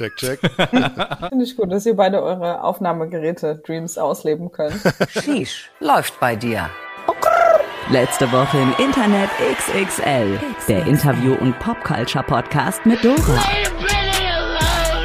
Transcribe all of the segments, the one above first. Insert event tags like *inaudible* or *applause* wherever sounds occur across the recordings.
Check, check. *laughs* Finde ich gut, dass ihr beide eure Aufnahmegeräte-Dreams ausleben könnt. Sheesh, läuft bei dir. Letzte Woche im Internet XXL. Der Interview- und Popculture-Podcast mit Dora.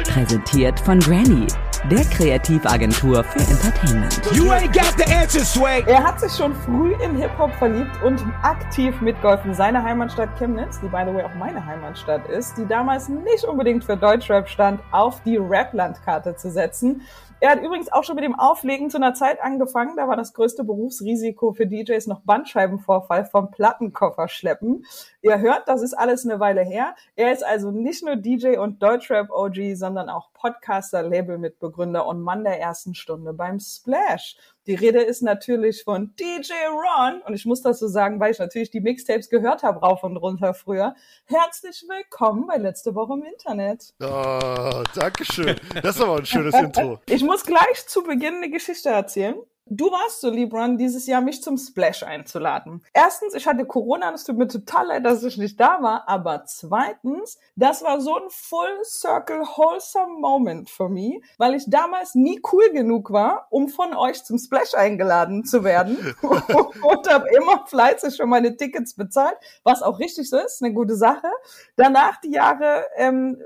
Präsentiert von Granny, der Kreativagentur für Entertainment. You ain't got the answer, Sway. Er hat sich schon früh in Hip-Hop verliebt und aktiv mitgeholfen. Seine Heimatstadt Chemnitz, die by the way auch meine Heimatstadt ist, die damals nicht unbedingt für Deutschrap stand, auf die Rap-Landkarte zu setzen. Er hat übrigens auch schon mit dem Auflegen zu einer Zeit angefangen. Da war das größte Berufsrisiko für DJs noch Bandscheibenvorfall vom Plattenkoffer schleppen. Ihr hört, das ist alles eine Weile her. Er ist also nicht nur DJ und Deutschrap-OG, sondern auch Podcaster, Labelmitbegründer und Mann der ersten Stunde beim Splash. Die Rede ist natürlich von DJ Ron und ich muss das so sagen, weil ich natürlich die Mixtapes gehört habe rauf und runter früher. Herzlich willkommen bei Letzte Woche im Internet. Oh, Dankeschön. Das ist aber ein schönes Intro. *laughs* Ich muss gleich zu Beginn eine Geschichte erzählen. Du warst so lieb, Ron, dieses Jahr mich zum Splash einzuladen. Erstens, ich hatte Corona, es tut mir total leid, dass ich nicht da war. Aber zweitens, das war so ein Full Circle Wholesome Moment für mich, weil ich damals nie cool genug war, um von euch zum Splash eingeladen zu werden. *laughs* und habe immer fleißig schon meine Tickets bezahlt, was auch richtig so ist, eine gute Sache. Danach die Jahre ähm,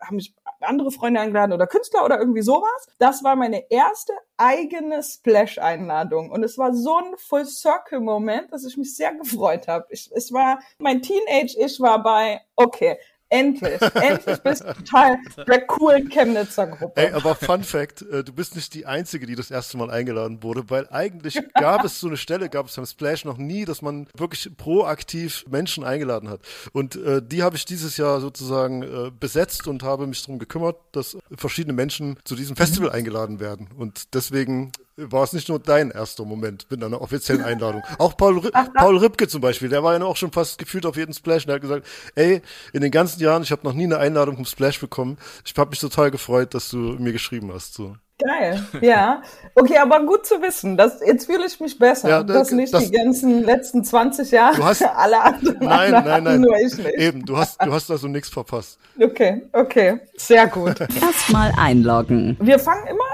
haben mich andere Freunde eingeladen oder Künstler oder irgendwie sowas. Das war meine erste eigene Splash-Einladung. Und es war so ein Full-Circle-Moment, dass ich mich sehr gefreut habe. Es war, mein Teenage-Ich war bei, okay, endlich, endlich bist du Teil der coolen Chemnitzer Gruppe. Ey, aber Fun Fact, äh, du bist nicht die Einzige, die das erste Mal eingeladen wurde, weil eigentlich gab es so eine Stelle, gab es beim Splash noch nie, dass man wirklich proaktiv Menschen eingeladen hat. Und äh, die habe ich dieses Jahr sozusagen äh, besetzt und habe mich darum gekümmert, dass verschiedene Menschen zu diesem Festival eingeladen werden. Und deswegen war es nicht nur dein erster Moment mit einer offiziellen Einladung. Auch Paul, Ri Paul Ripke zum Beispiel, der war ja auch schon fast gefühlt auf jeden Splash und der hat gesagt, ey, in den ganzen Jahren, ich habe noch nie eine Einladung vom Splash bekommen. Ich habe mich total gefreut, dass du mir geschrieben hast. So. Geil, ja. Okay, aber gut zu wissen. Das, jetzt fühle ich mich besser, Ja, dass nicht das- die ganzen letzten 20 Jahre Du hast- alle anderen Nein, nein, hatten, nein. nur ich nicht. Eben, du hast, du hast also nichts verpasst. Okay, okay, sehr gut. Erstmal einloggen. Wir fangen immer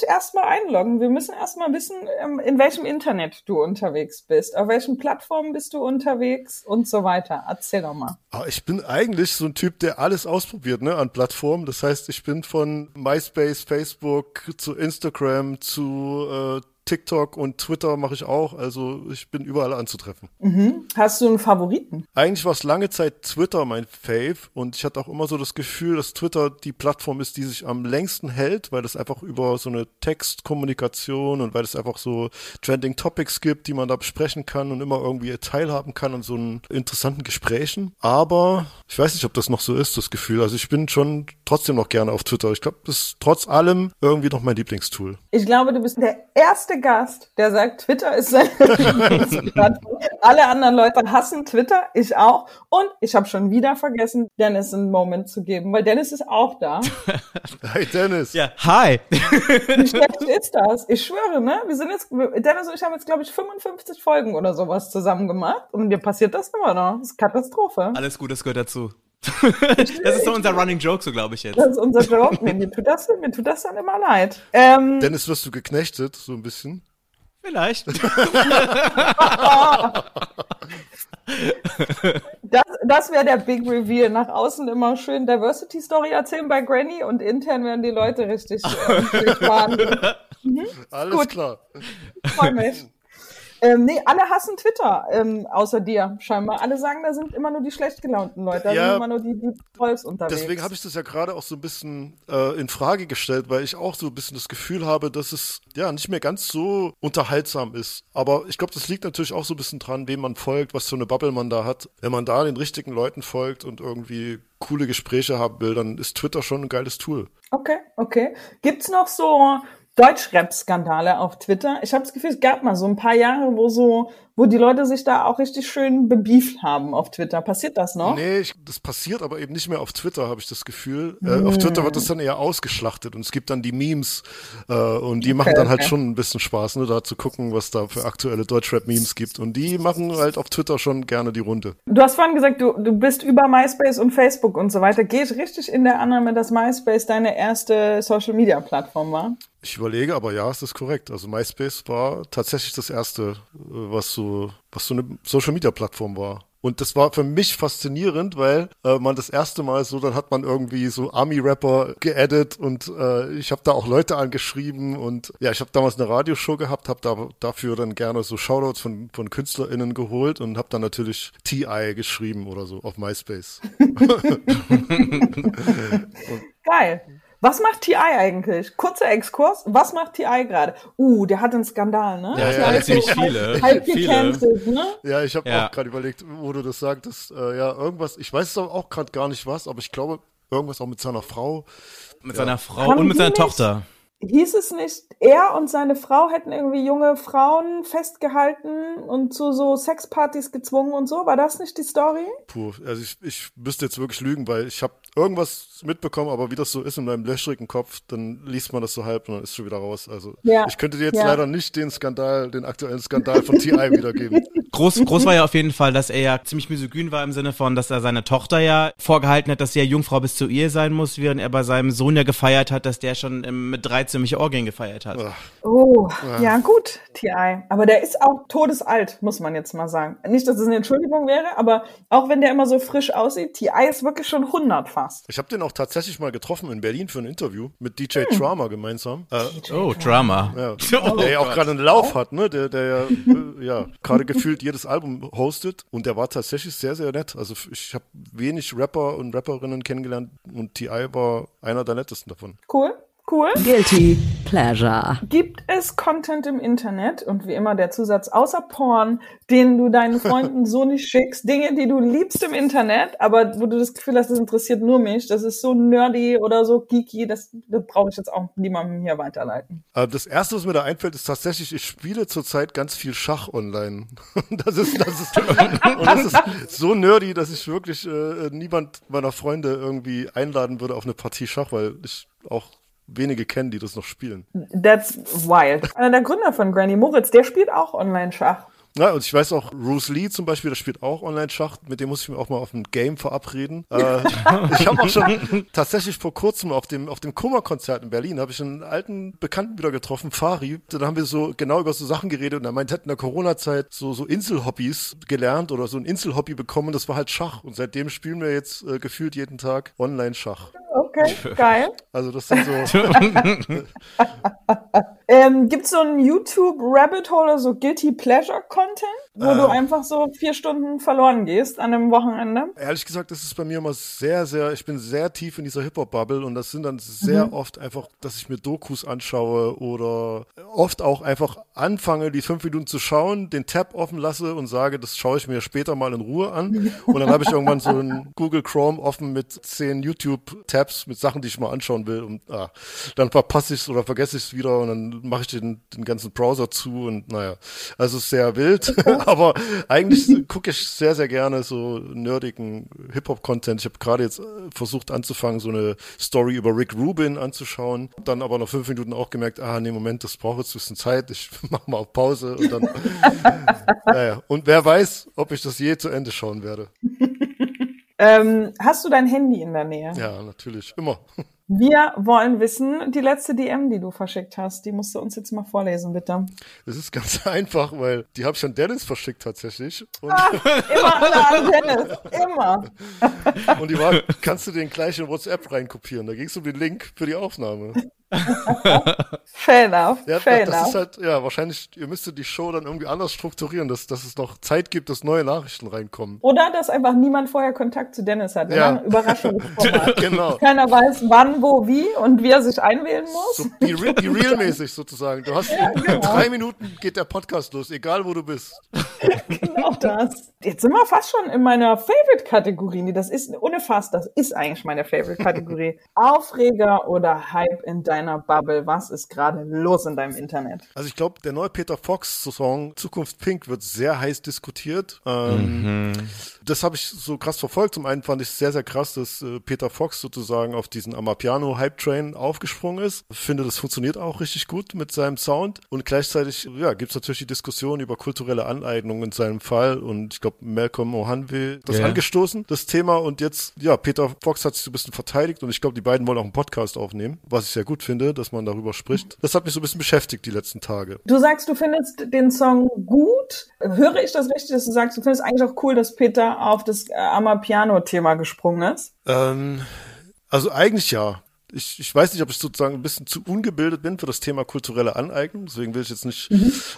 mit erstmal einloggen. Wir müssen erstmal wissen, ähm, in welchem Internet du unterwegs bist, auf welchen Plattformen bist du unterwegs und so weiter. Erzähl doch mal. Aber ich bin eigentlich so ein Typ, der alles ausprobiert, ne, an Plattformen. Das heißt, ich bin von MySpace, Facebook zu Instagram zu äh, TikTok und Twitter mache ich auch. Also ich bin überall anzutreffen. Hast du einen Favoriten? Eigentlich war es lange Zeit Twitter mein Fave und ich hatte auch immer so das Gefühl, dass Twitter die Plattform ist, die sich am längsten hält, weil es einfach über so eine Textkommunikation und weil es einfach so Trending Topics gibt, die man da besprechen kann und immer irgendwie teilhaben kann an so einen interessanten Gesprächen. Aber ich weiß nicht, ob das noch so ist, das Gefühl. Also ich bin schon trotzdem noch gerne auf Twitter. Ich glaube, das ist trotz allem irgendwie noch mein Lieblingstool. Ich glaube, du bist der erste Gast, der sagt, Twitter ist seine Lieblingsplattform. *laughs* Alle anderen Leute hassen Twitter, ich auch. Und ich habe schon wieder vergessen, Dennis einen Moment zu geben, weil Dennis ist auch da. *laughs* Hey Dennis. Ja, hi. Wie schlecht ist das? Ich schwöre, ne? Wir sind jetzt, Dennis und ich haben jetzt, glaube ich, 55 Folgen oder sowas zusammen gemacht. Und mir passiert das immer noch. Das ist Katastrophe. Alles gut, das gehört dazu. *laughs* das ist so unser Running Joke, so glaube ich jetzt. Das ist unser Job. Nee, mir tut das, mir tut das dann immer leid. Ähm, Dennis, wirst du geknechtet, so ein bisschen? Vielleicht. *laughs* Das, das wäre der Big Reveal. Nach außen immer schön Diversity Story erzählen bei Granny und intern werden die Leute richtig, äh, *laughs* richtig wahnsinnig. Alles Gut. klar. Freue mich. Ähm, nee, alle hassen Twitter, ähm, außer dir scheinbar. Alle sagen, da sind immer nur die schlecht gelaunten Leute, da Ja. sind immer nur die, die Trolls unterwegs. Deswegen habe ich das ja gerade auch so ein bisschen äh, in Frage gestellt, weil ich auch so ein bisschen das Gefühl habe, dass es ja nicht mehr ganz so unterhaltsam ist. Aber ich glaube, das liegt natürlich auch so ein bisschen dran, wem man folgt, was für eine Bubble man da hat. Wenn man da den richtigen Leuten folgt und irgendwie coole Gespräche haben will, dann ist Twitter schon ein geiles Tool. Okay, okay. Gibt's noch so Deutschrap-Skandale auf Twitter? Ich habe das Gefühl, es gab mal so ein paar Jahre, wo so wo die Leute sich da auch richtig schön bebieft haben auf Twitter. Passiert das noch? Nee, ich, das passiert aber eben nicht mehr auf Twitter, habe ich das Gefühl. Äh, auf Twitter wird das dann eher ausgeschlachtet und es gibt dann die Memes äh, und die machen dann halt okay. schon ein bisschen Spaß, ne, da zu gucken, was da für aktuelle Deutschrap-Memes gibt. Und die machen halt auf Twitter schon gerne die Runde. Du hast vorhin gesagt, du, du bist über MySpace und Facebook und so weiter. Geht richtig in der Annahme, dass MySpace deine erste Social-Media-Plattform war? Ich überlege, aber ja, es ist korrekt. Also MySpace war tatsächlich das erste, äh, was so, was so eine Social Media Plattform war. Und das war für mich faszinierend, weil äh, man das erste Mal so, dann hat man irgendwie so Army-Rapper geaddet und äh, ich habe da auch Leute angeschrieben und ja, ich habe damals eine Radioshow gehabt, habe da dafür dann gerne so Shoutouts von, von KünstlerInnen geholt und habe dann natürlich TI geschrieben oder so auf MySpace. *laughs* *laughs* Geil. Was macht TI eigentlich? Kurzer Exkurs. Was macht TI gerade? Uh, der hat einen Skandal, ne? Ja, ja, so ziemlich halb- viele. Halb *laughs* Viele. gecancelt, ne? Ja, ich habe Ja. auch gerade überlegt, wo du das sagtest. Äh, ja, irgendwas, ich weiß es aber auch gerade gar nicht was, aber ich glaube, irgendwas auch mit seiner Frau. Mit seiner Frau Haben und mit seiner nicht- Tochter. Hieß es nicht, er und seine Frau hätten irgendwie junge Frauen festgehalten und zu so Sexpartys gezwungen und so? War das nicht die Story? Puh, also ich, ich müsste jetzt wirklich lügen, weil ich habe irgendwas mitbekommen, aber wie das so ist in meinem löchrigen Kopf, dann liest man das so halb und dann ist schon wieder raus. Also Ja, ich könnte dir jetzt ja. leider nicht den Skandal, den aktuellen Skandal von TI wiedergeben. *laughs* Groß, groß war ja auf jeden Fall, dass er ja ziemlich misogyn war im Sinne von, dass er seine Tochter ja vorgehalten hat, dass sie ja Jungfrau bis zur Ehe sein muss, während er bei seinem Sohn ja gefeiert hat, dass der schon ähm, mit 13 irgendwelche Orgien gefeiert hat. Ach, Oh, ja. gut, TI. Aber der ist auch todesalt, muss man jetzt mal sagen. Nicht, dass es eine Entschuldigung wäre, aber auch wenn der immer so frisch aussieht, TI ist wirklich schon 100 fast. ich habe den auch tatsächlich mal getroffen in Berlin für ein Interview mit DJ Hm. Trauma gemeinsam. Äh, Oh, Drama. ja, *laughs* Oh der ja auch gerade einen Lauf hat, ne? Der, der ja, äh, ja gerade gefühlt jedes Album hostet und der war tatsächlich sehr, sehr nett. Also ich habe wenig Rapper und Rapperinnen kennengelernt und TI war einer der nettesten davon. Cool, cool. Guilty Pleasure. Gibt es Content im Internet und wie immer der Zusatz außer Porn, den du deinen *laughs* Freunden so nicht schickst, Dinge, die du liebst im Internet, aber wo du das Gefühl hast, das interessiert nur mich, das ist so nerdy oder so geeky, das, das brauche ich jetzt auch niemandem hier weiterleiten. Äh, Das erste, was mir da einfällt, ist tatsächlich, ich spiele zurzeit ganz viel Schach online. *laughs* Das ist, das ist, und *laughs* das ist so nerdy, dass ich wirklich äh, niemand meiner Freunde irgendwie einladen würde auf eine Partie Schach, weil ich auch wenige kenne, die das noch spielen. That's wild. Einer der Gründer von Granny Moritz, der spielt auch Online-Schach. Ja, und ich weiß auch, Bruce Lee zum Beispiel, der spielt auch Online-Schach, mit dem muss ich mir auch mal auf ein Game verabreden. Äh, *laughs* ich habe auch schon tatsächlich vor kurzem auf dem, auf dem Kummer-Konzert in Berlin, habe ich einen alten Bekannten wieder getroffen, Fari. Da haben wir so genau über so Sachen geredet und er meint, hätte in der Corona-Zeit so, so Inselhobbys gelernt oder so ein Inselhobby bekommen, das war halt Schach. Und seitdem spielen wir jetzt äh, gefühlt jeden Tag Online-Schach. Okay, *laughs* geil. Also das sind so, *laughs* *laughs* Ähm, gibt's so ein YouTube-Rabbit Hole, so Guilty Pleasure-Content, wo Äh. du einfach so vier Stunden verloren gehst an einem Wochenende? Ehrlich gesagt, das ist bei mir immer sehr, sehr, ich bin sehr tief in dieser Hip-Hop-Bubble und das sind dann sehr oft einfach, dass ich mir Dokus anschaue oder oft auch einfach anfange, die fünf Minuten zu schauen, den Tab offen lasse und sage, das schaue ich mir später mal in Ruhe an. Und dann habe ich irgendwann so einen Google Chrome offen mit zehn YouTube-Tabs mit Sachen, die ich mal anschauen will und ah, dann verpasse ich es oder vergesse ich es wieder und dann mache ich den, den ganzen Browser zu und naja, also ist sehr wild, *laughs* aber eigentlich gucke ich sehr, sehr gerne so nerdigen Hip-Hop-Content. Ich habe gerade jetzt äh, versucht anzufangen, so eine Story über Rick Rubin anzuschauen, dann aber nach fünf Minuten auch gemerkt, ah nee, Moment, das braucht jetzt ein bisschen Zeit, ich *laughs* mache mal auf Pause und dann, *laughs* naja, und wer weiß, ob ich das je zu Ende schauen werde. Ähm, hast du dein Handy in der Nähe? Ja, natürlich, immer. Wir wollen wissen, die letzte DM, die du verschickt hast, die musst du uns jetzt mal vorlesen, bitte. Das ist ganz *laughs* einfach, weil die habe ich an Dennis verschickt tatsächlich. Und, Immer alle an Dennis. Immer. *laughs* und die war, kannst du den gleich in WhatsApp reinkopieren. Da ging es um den Link für die Aufnahme. *laughs* Fair enough. Ja, fair das enough. ist halt, ja, wahrscheinlich, ihr müsstet die Show dann irgendwie anders strukturieren, dass, dass es noch Zeit gibt, dass neue Nachrichten reinkommen. Oder dass einfach niemand vorher Kontakt zu Dennis hat. Wir Ja. Überraschungsformat. *laughs* Genau. Keiner weiß, wann, wo, wie und wie er sich einwählen muss. So, die, Re die Real-mäßig sozusagen. Du hast in genau. drei Minuten geht der Podcast los, egal wo du bist. *laughs* Genau das. Jetzt sind wir fast schon in meiner Favorite-Kategorie. Das ist ohne Fass, das ist eigentlich meine Favorite-Kategorie. Aufreger oder Hype in deinem deiner Bubble? Was ist gerade los in deinem Internet? Also ich glaube, der neue Peter Fox-Song Zukunft Pink wird sehr heiß diskutiert. Ähm, Das habe ich so krass verfolgt. Zum einen fand ich sehr, sehr krass, dass äh, Peter Fox sozusagen auf diesen Amapiano-Hype-Train aufgesprungen ist. Ich finde, das funktioniert auch richtig gut mit seinem Sound. Und gleichzeitig ja, gibt es natürlich die Diskussion über kulturelle Aneignung in seinem Fall. Und ich glaube, Malcolm Ohanwe das Ja. angestoßen, das Thema. Und jetzt, ja, Peter Fox hat sich so ein bisschen verteidigt. Und ich glaube, die beiden wollen auch einen Podcast aufnehmen, was ich sehr gut finde, dass man darüber spricht. Das hat mich so ein bisschen beschäftigt die letzten Tage. Du sagst, du findest den Song gut. Höre ich das richtig, dass du sagst, du findest eigentlich auch cool, dass Peter auf das äh, Amapiano-Thema gesprungen ist? Ähm, also eigentlich ja. Ich, ich weiß nicht, ob ich sozusagen ein bisschen zu ungebildet bin für das Thema kulturelle Aneignung. Deswegen will ich jetzt nicht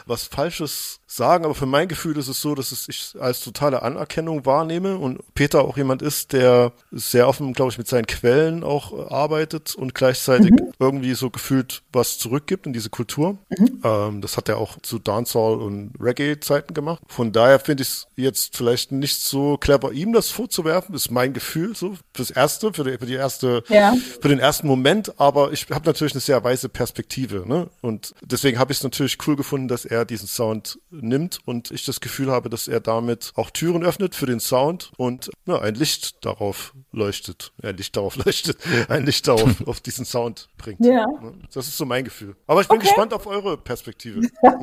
was Falsches sagen, aber für mein Gefühl ist es so, dass es ich als totale Anerkennung wahrnehme und Peter auch jemand ist, der sehr offen, glaube ich, mit seinen Quellen auch äh, arbeitet und gleichzeitig irgendwie so gefühlt was zurückgibt in diese Kultur. Ähm, das hat er auch zu Dancehall und Reggae-Zeiten gemacht. Von daher finde ich es jetzt vielleicht nicht so clever, ihm das vorzuwerfen, ist mein Gefühl so fürs erste, für die, für die erste, Ja. für den ersten Moment. Aber ich habe natürlich eine sehr weise Perspektive, ne? Und deswegen habe ich es natürlich cool gefunden, dass er diesen Sound nimmt und ich das Gefühl habe, dass er damit auch Türen öffnet für den Sound und ja, ein Licht darauf leuchtet, ein Licht darauf *laughs* leuchtet, ein Licht darauf *laughs* auf diesen Sound bringt. Ja. Ne? Das ist so mein Gefühl. Aber ich bin Okay. gespannt auf eure Perspektive. *laughs*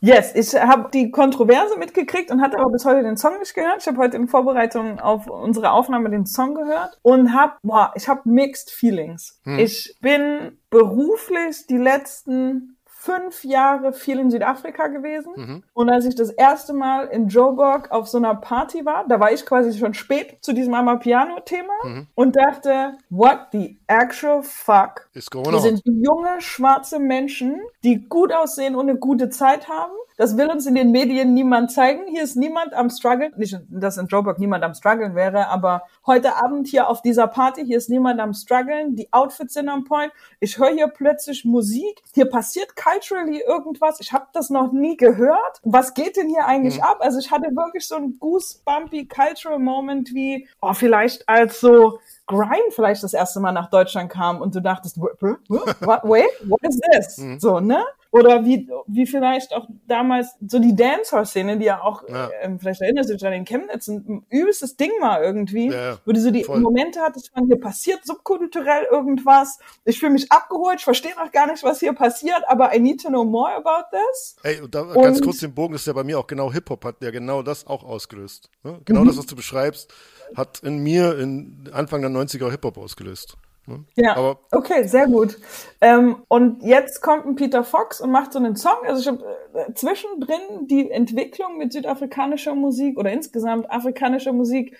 Yes, ich habe die Kontroverse mitgekriegt und hatte aber bis heute den Song nicht gehört. Ich habe heute in Vorbereitung auf unsere Aufnahme den Song gehört und habe, boah, ich habe mixed feelings. Ich bin beruflich die letzten fünf Jahre viel in Südafrika gewesen. Und als ich das erste Mal in Joburg auf so einer Party war, da war ich quasi schon spät zu diesem Amapiano-Thema und dachte, what the actual fuck? Ist going Wir on. sind junge, schwarze Menschen, die gut aussehen und eine gute Zeit haben. Das will uns in den Medien niemand zeigen. Hier ist niemand am struggeln. Nicht, dass in Joburg niemand am struggeln wäre, aber heute Abend hier auf dieser Party, hier ist niemand am struggeln. Die Outfits sind on point. Ich höre hier plötzlich Musik. Hier passiert culturally irgendwas. Ich habe das noch nie gehört. Was geht denn hier eigentlich ab? Also ich hatte wirklich so ein goosebumpy cultural Moment wie, oh, vielleicht als so Grime vielleicht das erste Mal nach Deutschland kam und du dachtest, "Wh- wh- wh- what, wait, what is this? Mhm. So, ne? Oder wie, wie vielleicht auch damals so die Dancehall-Szene, die ja auch, Ja. ähm, vielleicht erinnerst du dich an den Chemnitz, ein übelstes Ding war irgendwie, Ja, wo du so die Voll. Momente hattest, von hier passiert subkulturell irgendwas, ich fühle mich abgeholt, ich verstehe noch gar nicht, was hier passiert, aber I need to know more about this. Ey, und da ganz Und- kurz den Bogen ist ja bei mir auch genau Hip-Hop hat ja genau das auch ausgelöst. Ne? Genau Mhm. das, was du beschreibst, hat in mir in Anfang der 90er Hip-Hop ausgelöst. Ne? Ja, Aber okay, sehr gut. Ähm, und jetzt kommt ein Peter Fox und macht so einen Song. Also ich habe äh, zwischendrin die Entwicklung mit südafrikanischer Musik oder insgesamt afrikanischer Musik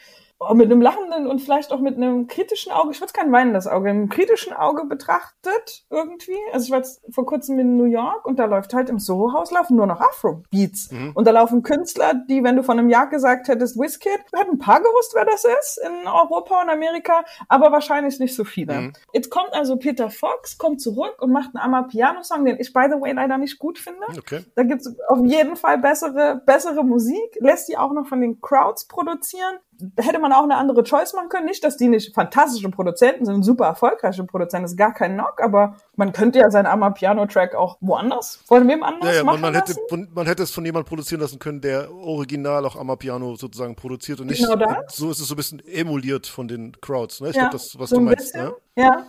mit einem lachenden und vielleicht auch mit einem kritischen Auge, ich würde kein weinendes Auge, einem kritischen Auge betrachtet irgendwie. Also ich war jetzt vor kurzem in New York und da läuft halt im Soho-Haus laufen nur noch Afro-Beats. Und da laufen Künstler, die, wenn du von einem Jahr gesagt hättest, Wizkid, hätten ein paar gewusst, wer das ist in Europa und Amerika, aber wahrscheinlich nicht so viele. Jetzt kommt also Peter Fox, kommt zurück und macht einen Amapiano-Song, den ich, by the way, leider nicht gut finde. okay. Da gibt's auf jeden Fall bessere, bessere Musik, lässt die auch noch von den Crowds produzieren. Hätte man auch eine andere Choice machen können. Nicht, dass die nicht fantastische Produzenten sind, super erfolgreiche Produzenten, das ist gar kein Knock, aber man könnte ja seinen Amapiano-Track auch woanders, von wem anders Ja, ja, machen man, man, hätte, lassen. man hätte es von jemandem produzieren lassen können, der original auch Amapiano sozusagen produziert und nicht Genau so ist es so ein bisschen emuliert von den Crowds. Ne? Ich Ja, glaube, das, was so du ein meinst. bisschen, Ne? Ja.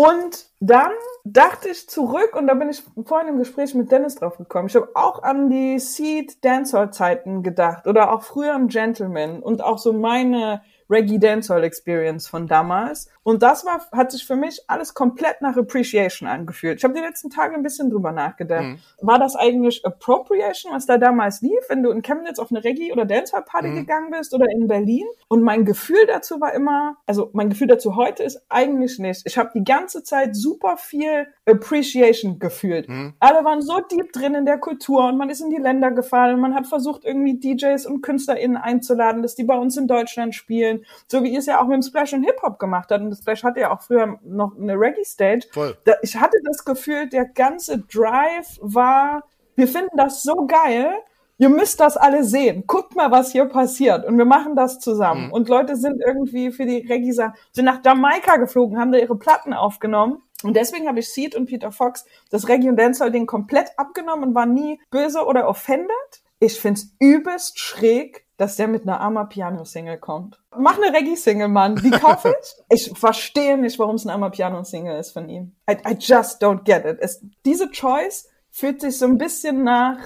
Und dann dachte ich zurück und da bin ich vorhin im Gespräch mit Dennis drauf gekommen. Ich habe auch an die Seed Dancehall Zeiten gedacht oder auch früher im Gentleman und auch so meine Reggae Dancehall Experience von damals. Und das war, hat sich für mich alles komplett nach Appreciation angefühlt. Ich habe die letzten Tage ein bisschen drüber nachgedacht. War das eigentlich Appropriation, was da damals lief, wenn du in Chemnitz auf eine Reggae- oder Dancehall-Party gegangen bist oder in Berlin? Und mein Gefühl dazu war immer, also mein Gefühl dazu heute ist eigentlich nicht. Ich habe die ganze Zeit super viel Appreciation gefühlt. Alle waren so deep drin in der Kultur und man ist in die Länder gefahren und man hat versucht, irgendwie DJs und KünstlerInnen einzuladen, dass die bei uns in Deutschland spielen. So wie ihr es ja auch mit dem Splash und Hip-Hop gemacht habt. Und das Splash hatte ja auch früher noch eine Reggae-Stage. Da, ich hatte das Gefühl, der ganze Drive war, wir finden das so geil, ihr müsst das alle sehen. Guckt mal, was hier passiert. Und wir machen das zusammen. Und Leute sind irgendwie für die Reggae, sind nach Jamaika geflogen, haben da ihre Platten aufgenommen. Und deswegen habe ich Seed und Peter Fox das Reggae und Dancehall Ding komplett abgenommen und war nie böse oder offended. Ich find's übelst schräg, dass der mit einer Arma Piano Single kommt. Mach eine Reggae Single, Mann. Die kaufe ich. *laughs* ich verstehe nicht, warum es ein Arma Piano Single ist von ihm. I, I just don't get it. Es, diese Choice fühlt sich so ein bisschen nach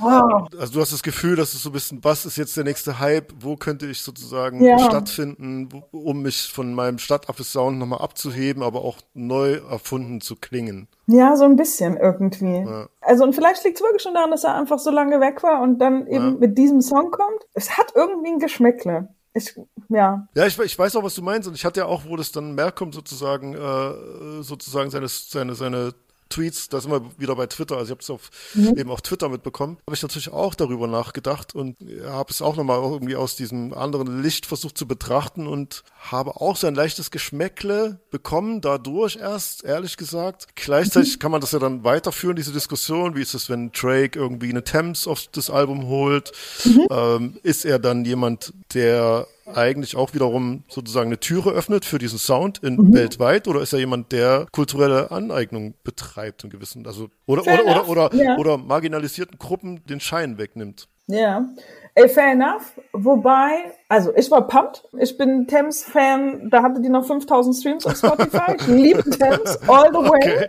Oh. Also du hast das Gefühl, dass es so ein bisschen, was ist jetzt der nächste Hype? Wo könnte ich sozusagen Ja. stattfinden, um mich von meinem Stadtaffe-Sound nochmal abzuheben, aber auch neu erfunden zu klingen? Ja, so ein bisschen irgendwie. Ja. Also und vielleicht liegt es wirklich schon daran, dass er einfach so lange weg war und dann eben Ja. mit diesem Song kommt. Es hat irgendwie ein Geschmäckle. Ich, ja. Ja, ich, ich weiß auch, was du meinst und ich hatte ja auch, wo das dann mehr kommt, sozusagen, äh, sozusagen seine, seine, seine Tweets, da sind wir wieder bei Twitter, also ich habe es auf, eben auf Twitter mitbekommen, habe ich natürlich auch darüber nachgedacht und habe es auch nochmal irgendwie aus diesem anderen Licht versucht zu betrachten und habe auch so ein leichtes Geschmäckle bekommen, dadurch erst, ehrlich gesagt. Gleichzeitig kann man das ja dann weiterführen, diese Diskussion, wie ist es, wenn Drake irgendwie eine Thames auf das Album holt, ähm, ist er dann jemand, der eigentlich auch wiederum sozusagen eine Türe öffnet für diesen Sound in weltweit oder ist er jemand, der kulturelle Aneignung betreibt in gewissen, also oder Fair oder oder enough, oder, ja. oder marginalisierten Gruppen den Schein wegnimmt. Ja. Ey, fair enough. Wobei, also ich war pumped. Ich bin Thames-Fan. Da hatte die noch 5000 Streams auf Spotify. Ich liebe *laughs* Thames all the way. Okay.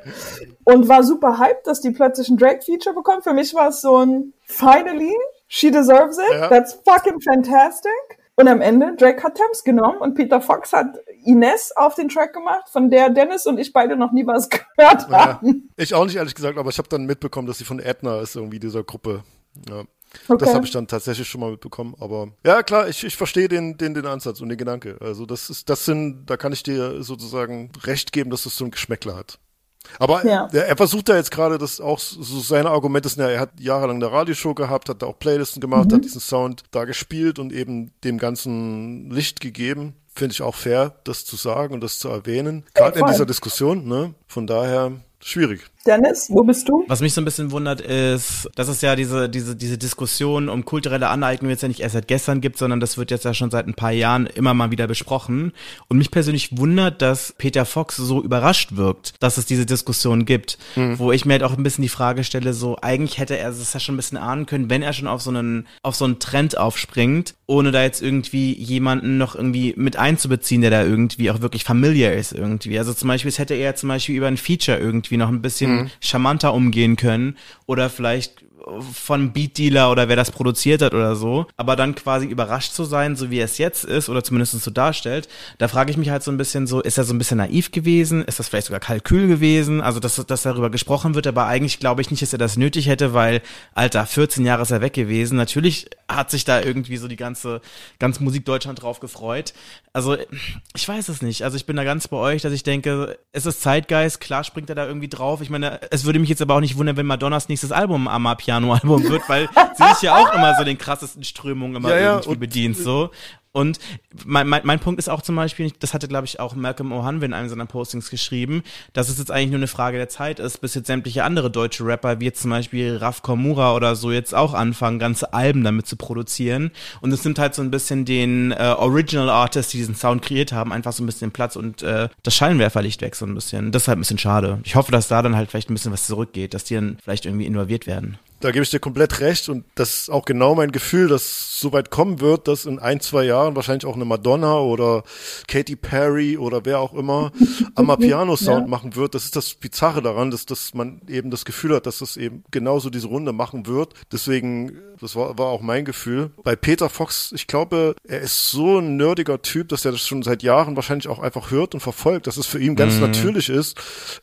Und war super hyped, dass die plötzlich ein Drake-Feature bekommt. Für mich war es so ein Finally, she deserves it. Ja. That's fucking fantastic. Und am Ende, Drake hat Thames genommen und Peter Fox hat Ines auf den Track gemacht, von der Dennis und ich beide noch nie was *laughs* gehört Ja. haben. Ich auch nicht ehrlich gesagt, aber ich habe dann mitbekommen, dass sie von Edna ist irgendwie dieser Gruppe. Ja. Okay. Das habe ich dann tatsächlich schon mal mitbekommen, aber ja klar, ich, ich verstehe den, den, den Ansatz und den Gedanke. Also das ist, das sind, da kann ich dir sozusagen recht geben, dass das so ein Geschmäckler hat. Aber Ja. er, er versucht da jetzt gerade, das auch so seine Argumente sind ja, er hat jahrelang eine Radioshow gehabt, hat da auch Playlisten gemacht, Mhm. hat diesen Sound da gespielt und eben dem ganzen Licht gegeben. Finde ich auch fair, das zu sagen und das zu erwähnen. Gerade in dieser Diskussion, ne? Von daher schwierig. Dennis, wo bist du? Was mich so ein bisschen wundert ist, dass es ja diese, diese, diese Diskussion um kulturelle Aneignung jetzt ja nicht erst seit gestern gibt, sondern das wird jetzt ja schon seit ein paar Jahren immer mal wieder besprochen. Und mich persönlich wundert, dass Peter Fox so überrascht wirkt, dass es diese Diskussion gibt. Wo ich mir halt auch ein bisschen die Frage stelle, so eigentlich hätte er es ja schon ein bisschen ahnen können, wenn er schon auf so einen, auf so einen Trend aufspringt, ohne da jetzt irgendwie jemanden noch irgendwie mit einzubeziehen, der da irgendwie auch wirklich familiar ist irgendwie. Also zum Beispiel, es hätte er zum Beispiel über ein Feature irgendwie noch ein bisschen charmanter umgehen können oder vielleicht von Beat Dealer oder wer das produziert hat oder so, aber dann quasi überrascht zu sein, so wie es jetzt ist oder zumindest so darstellt, da frage ich mich halt so ein bisschen so, ist er so ein bisschen naiv gewesen? Ist das vielleicht sogar Kalkül gewesen? Also, dass, dass darüber gesprochen wird, aber eigentlich glaube ich nicht, dass er das nötig hätte, weil, Alter, 14 Jahre ist er weg gewesen. Natürlich hat sich da irgendwie so die ganze, ganz Musik Deutschland drauf gefreut. Also, ich weiß es nicht. Also, ich bin da ganz bei euch, dass ich denke, es ist Zeitgeist, klar springt er da irgendwie drauf. Ich meine, es würde mich jetzt aber auch nicht wundern, wenn Madonnas nächstes Album am Piano-Album wird, weil sie sich ja auch immer so den krassesten Strömungen immer Ja, irgendwie und- bedient, so. Und mein, mein, mein Punkt ist auch zum Beispiel, das hatte, glaube ich, auch Malcolm O'Hanwe in einem seiner Postings geschrieben, dass es jetzt eigentlich nur eine Frage der Zeit ist, bis jetzt sämtliche andere deutsche Rapper, wie jetzt zum Beispiel Raf Komura oder so, jetzt auch anfangen, ganze Alben damit zu produzieren. Und es nimmt halt so ein bisschen den äh, Original Artists, die diesen Sound kreiert haben, einfach so ein bisschen Platz und äh, das Scheinwerferlicht weg so ein bisschen. Das ist halt ein bisschen schade. Ich hoffe, dass da dann halt vielleicht ein bisschen was zurückgeht, dass die dann vielleicht irgendwie involviert werden. Da gebe ich dir komplett recht und das ist auch genau mein Gefühl, dass so weit kommen wird, dass in ein, zwei Jahren wahrscheinlich auch eine Madonna oder Katy Perry oder wer auch immer *laughs* Amapiano-Sound Ja. machen wird. Das ist das Bizarre daran, dass, dass man eben das Gefühl hat, dass das eben genauso diese Runde machen wird. Deswegen, das war, war auch mein Gefühl. Bei Peter Fox, ich glaube, er ist so ein nerdiger Typ, dass er das schon seit Jahren wahrscheinlich auch einfach hört und verfolgt, dass es für ihn ganz natürlich ist,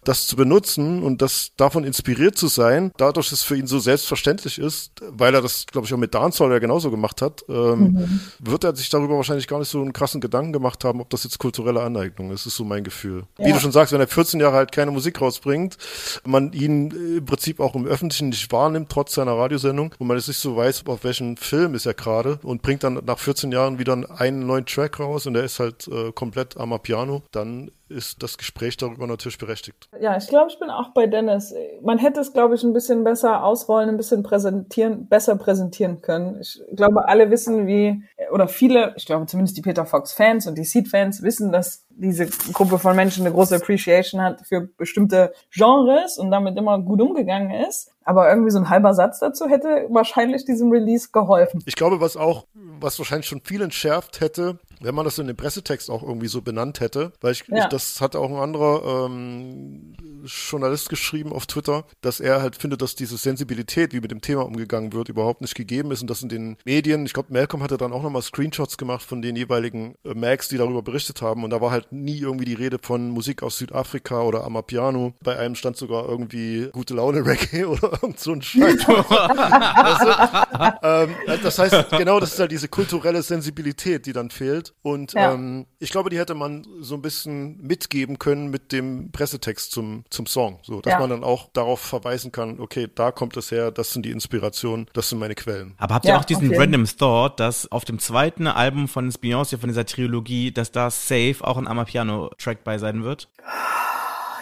das zu benutzen und das davon inspiriert zu sein. Dadurch, es für ihn so selbstverständlich ist, weil er das, glaube ich, auch mit Dancehall ja genauso gemacht hat, ähm, wird er sich darüber wahrscheinlich gar nicht so einen krassen Gedanken gemacht haben, ob das jetzt kulturelle Aneignung ist. Das ist so mein Gefühl. Wie Ja. du schon sagst, wenn er 14 Jahre halt keine Musik rausbringt, man ihn äh, im Prinzip auch im Öffentlichen nicht wahrnimmt, trotz seiner Radiosendung, und man jetzt nicht so weiß, auf welchen Film ist er gerade und bringt dann nach 14 Jahren wieder einen neuen Track raus und der ist halt äh, komplett am Piano, dann ist das Gespräch darüber natürlich berechtigt. Ja, ich glaube, ich bin auch bei Dennis. Man hätte es, glaube ich, ein bisschen besser ausrollen, ein bisschen präsentieren, besser präsentieren können. Ich glaube, alle wissen, wie oder viele, ich glaube zumindest die Peter Fox Fans und die Seed Fans wissen, dass diese Gruppe von Menschen eine große Appreciation hat für bestimmte Genres und damit immer gut umgegangen ist. Aber irgendwie so ein halber Satz dazu hätte wahrscheinlich diesem Release geholfen. Ich glaube, was auch, was wahrscheinlich schon viel entschärft hätte, wenn man das in dem Pressetext auch irgendwie so benannt hätte, weil ich, Ja. ich das hatte auch ein anderer ähm, Journalist geschrieben auf Twitter, dass er halt findet, dass diese Sensibilität, wie mit dem Thema umgegangen wird, überhaupt nicht gegeben ist und dass in den Medien, ich glaube, Malcolm hatte dann auch nochmal Screenshots gemacht von den jeweiligen äh, Mags, die darüber berichtet haben und da war halt nie irgendwie die Rede von Musik aus Südafrika oder Amapiano. Bei einem stand sogar irgendwie gute Laune Reggae *laughs* oder irgend so ein Scheiß. *laughs* *laughs* ähm, das heißt, genau, das ist halt diese kulturelle Sensibilität, die dann fehlt. Und Ja. ähm, ich glaube, die hätte man so ein bisschen mitgeben können mit dem Pressetext zum, zum Song. So, dass Ja. man dann auch darauf verweisen kann, okay, da kommt es her, das sind die Inspirationen, das sind meine Quellen. Aber habt ihr Ja, auch diesen. Random Thought, dass auf dem zweiten Album von Beyoncé, von dieser Trilogie, dass da safe auch ein Amapiano-Track bei sein wird?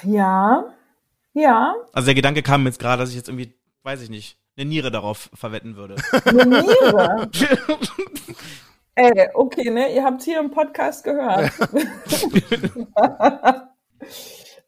Ja, ja, Also der Gedanke kam mir jetzt gerade, dass ich jetzt irgendwie, weiß ich nicht, eine Niere darauf verwetten würde. *laughs* eine Niere. Ey, *laughs* okay, ne, ihr habt hier im Podcast gehört. *laughs*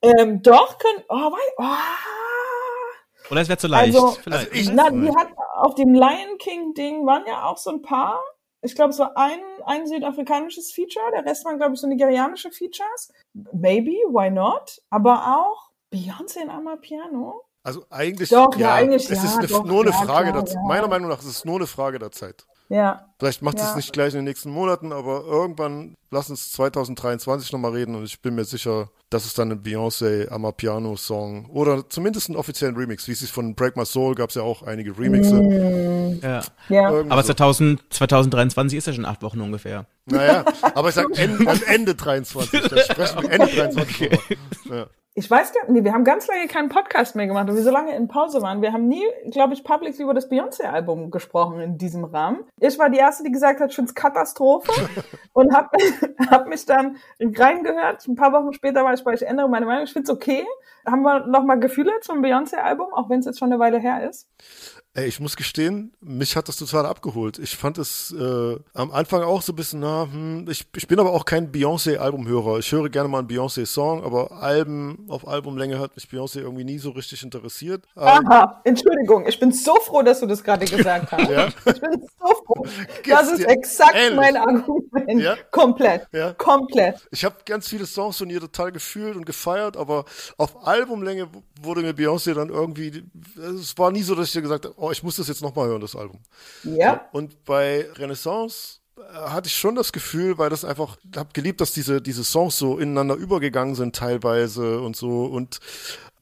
ähm, doch, können, oh, wei, oh. Oder es wäre zu leicht. Also, Vielleicht. ich- Na, die hat auf dem Lion King Ding waren ja auch so ein paar. Ich glaube, es war ein, ein südafrikanisches Feature, der Rest waren, glaube ich, so nigerianische Features. Maybe, why not? Aber auch Beyoncé in Amapiano. Also eigentlich, Doch, ja, eigentlich, es ja, ist eine, doch, nur eine ja, Frage klar, der ja. Meiner Meinung nach ist es nur eine Frage der Zeit. Ja, Vielleicht macht Ja. es nicht gleich in den nächsten Monaten, aber irgendwann lass uns 2023 nochmal reden und ich bin mir sicher, dass es dann einen Beyoncé Amapiano Song oder zumindest einen offiziellen Remix, wie es sich von Break My Soul gab es ja auch einige Remixe. ja. ja. Irgendwie Aber so. 2000, 2023 ist ja schon acht Wochen ungefähr. Naja, aber ich sag Ende, Ende 23, da sprechen wir Ende 23 *laughs* drüber. Ich weiß gar nicht, wir haben ganz lange keinen Podcast mehr gemacht und wir so lange in Pause waren. Wir haben nie, glaube ich, publicly über das Beyoncé-Album gesprochen in diesem Rahmen. Ich war die Erste, die gesagt hat, ich find's Katastrophe *laughs* und hab, *laughs* hab mich dann reingehört. Ein paar Wochen später war ich bei, ich ändere meine Meinung, ich find's okay. Haben wir nochmal Gefühle zum Beyoncé-Album, auch wenn es jetzt schon eine Weile her ist? Ey, ich muss gestehen, mich hat das total abgeholt. Ich fand es äh, am Anfang auch so ein bisschen, na, hm, ich, ich bin aber auch kein Beyoncé-Albumhörer. Ich höre gerne mal einen Beyoncé-Song, aber Alben auf Albumlänge hat mich Beyoncé irgendwie nie so richtig interessiert. Ähm, Aha, Entschuldigung, ich bin so froh, dass du das gerade *laughs* gesagt hast. Ja? Ich bin so froh. Das ist exakt ähnlich? mein Argument. Ja? Komplett. Ja? Komplett. Ich habe ganz viele Songs von ihr total gefühlt und gefeiert, aber auf Albumlänge wurde mir Beyoncé dann irgendwie, es war nie so, dass ich dir gesagt habe, oh, ich muss das jetzt nochmal hören, das Album. Ja. Und bei Renaissance äh, hatte ich schon das Gefühl, weil das einfach, ich habe geliebt, dass diese, diese Songs so ineinander übergegangen sind teilweise und so. Und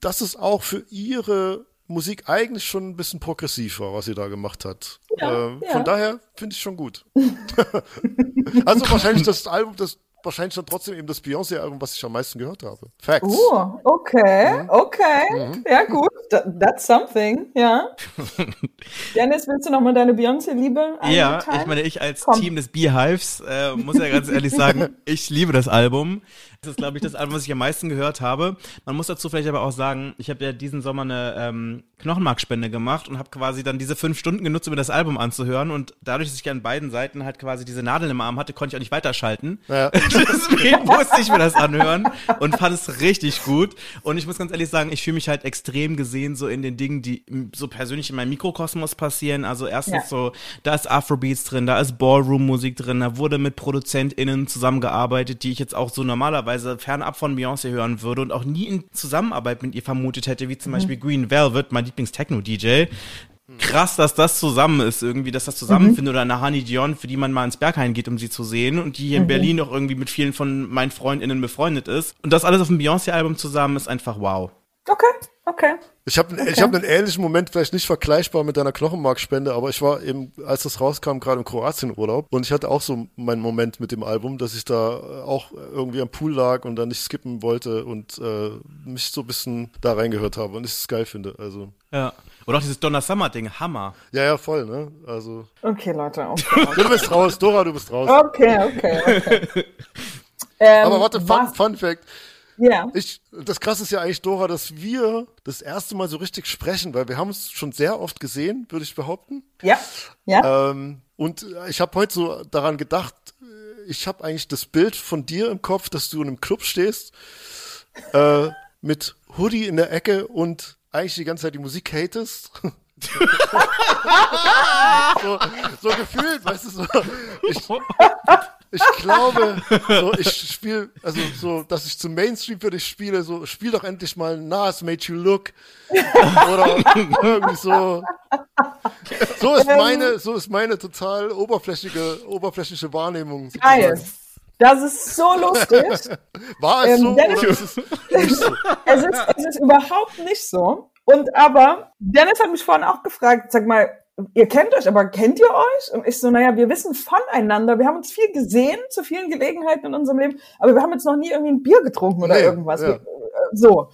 das ist auch für ihre Musik eigentlich schon ein bisschen progressiv war, was sie da gemacht hat. Ja, Ähm, ja. Von daher finde ich schon gut. *laughs* also wahrscheinlich das Album, das wahrscheinlich dann trotzdem eben das Beyoncé-Album, was ich am meisten gehört habe. Facts. Oh, okay, Mhm. okay. Ja, gut. Tha- That's something, ja. *laughs* Dennis, willst du noch mal deine Beyoncé-Liebe Ja, ich meine, ich als Komm. Team des Beehives äh, muss ja ganz ehrlich sagen, *laughs* ich liebe das Album. Das ist, glaube ich, das Album, was ich am meisten gehört habe. Man muss dazu vielleicht aber auch sagen, ich habe ja diesen Sommer eine ähm, Knochenmarkspende gemacht und habe quasi dann diese fünf Stunden genutzt, um mir das Album anzuhören. Und dadurch, dass ich an beiden Seiten halt quasi diese Nadeln im Arm hatte, konnte ich auch nicht weiterschalten. Ja. *laughs* Deswegen musste ich mir das anhören und fand es richtig gut. Und ich muss ganz ehrlich sagen, ich fühle mich halt extrem gesehen so in den Dingen, die so persönlich in meinem Mikrokosmos passieren. Also erstens Ja. so, da ist Afrobeats drin, da ist Ballroom-Musik drin, da wurde mit ProduzentInnen zusammengearbeitet, die ich jetzt auch so normalerweise fernab von Beyoncé hören würde und auch nie in Zusammenarbeit mit ihr vermutet hätte, wie zum Beispiel Green Velvet, mein Lieblings-Techno-DJ. Krass, dass das zusammen ist, irgendwie, dass das zusammenfindet. Oder eine Honey Dion, für die man mal ins Berghain geht, um sie zu sehen. Und die hier in Berlin auch irgendwie mit vielen von meinen FreundInnen befreundet ist. Und das alles auf dem Beyoncé-Album zusammen ist einfach wow. Okay, okay. Ich habe ich hab einen ähnlichen Moment, vielleicht nicht vergleichbar mit deiner Knochenmarkspende, aber ich war eben, als das rauskam, gerade im Kroatien-Urlaub und ich hatte auch so meinen Moment mit dem Album, dass ich da äh, auch irgendwie am Pool lag und dann nicht skippen wollte und äh, mich so ein bisschen da reingehört habe und ich es geil finde. Also, Ja. Oder auch dieses Donna Summer-Ding, Hammer. ja, ja, voll, ne? Also, Okay, Leute. Okay, *laughs* du bist raus, Dora, du bist raus. okay, okay. okay. *laughs* Ähm, Aber warte, Fun, Fun Fact. Ja. Ich, das krasse ist ja eigentlich, Dora, dass wir das erste Mal so richtig sprechen, weil wir haben es schon sehr oft gesehen, würde ich behaupten. Ja. Ja. Ähm, Und ich habe heute so daran gedacht, äh, ich habe eigentlich das Bild von dir im Kopf, dass du in einem Club stehst, äh, mit Hoodie in der Ecke und eigentlich die ganze Zeit die Musik hatest. *laughs* *laughs* so, so gefühlt, weißt du, so. Ich, ich glaube, so, ich spiele, also so, dass ich zum Mainstream für dich spiele, so, spiel doch endlich mal Nas Made You Look. Oder irgendwie so. So ist meine, so ist meine total oberflächliche, oberflächliche Wahrnehmung. Geil. Das ist so lustig. *laughs* War es Ähm, so Dennis- oder ist es nicht so? *laughs* es, ist, es ist überhaupt nicht so. Und aber, Dennis hat mich vorhin auch gefragt, sag mal, ihr kennt euch, aber kennt ihr euch? Und ich so, naja, wir wissen voneinander. Wir haben uns viel gesehen zu vielen Gelegenheiten in unserem Leben, aber wir haben jetzt noch nie irgendwie ein Bier getrunken oder Nee, irgendwas. ja. Äh, So.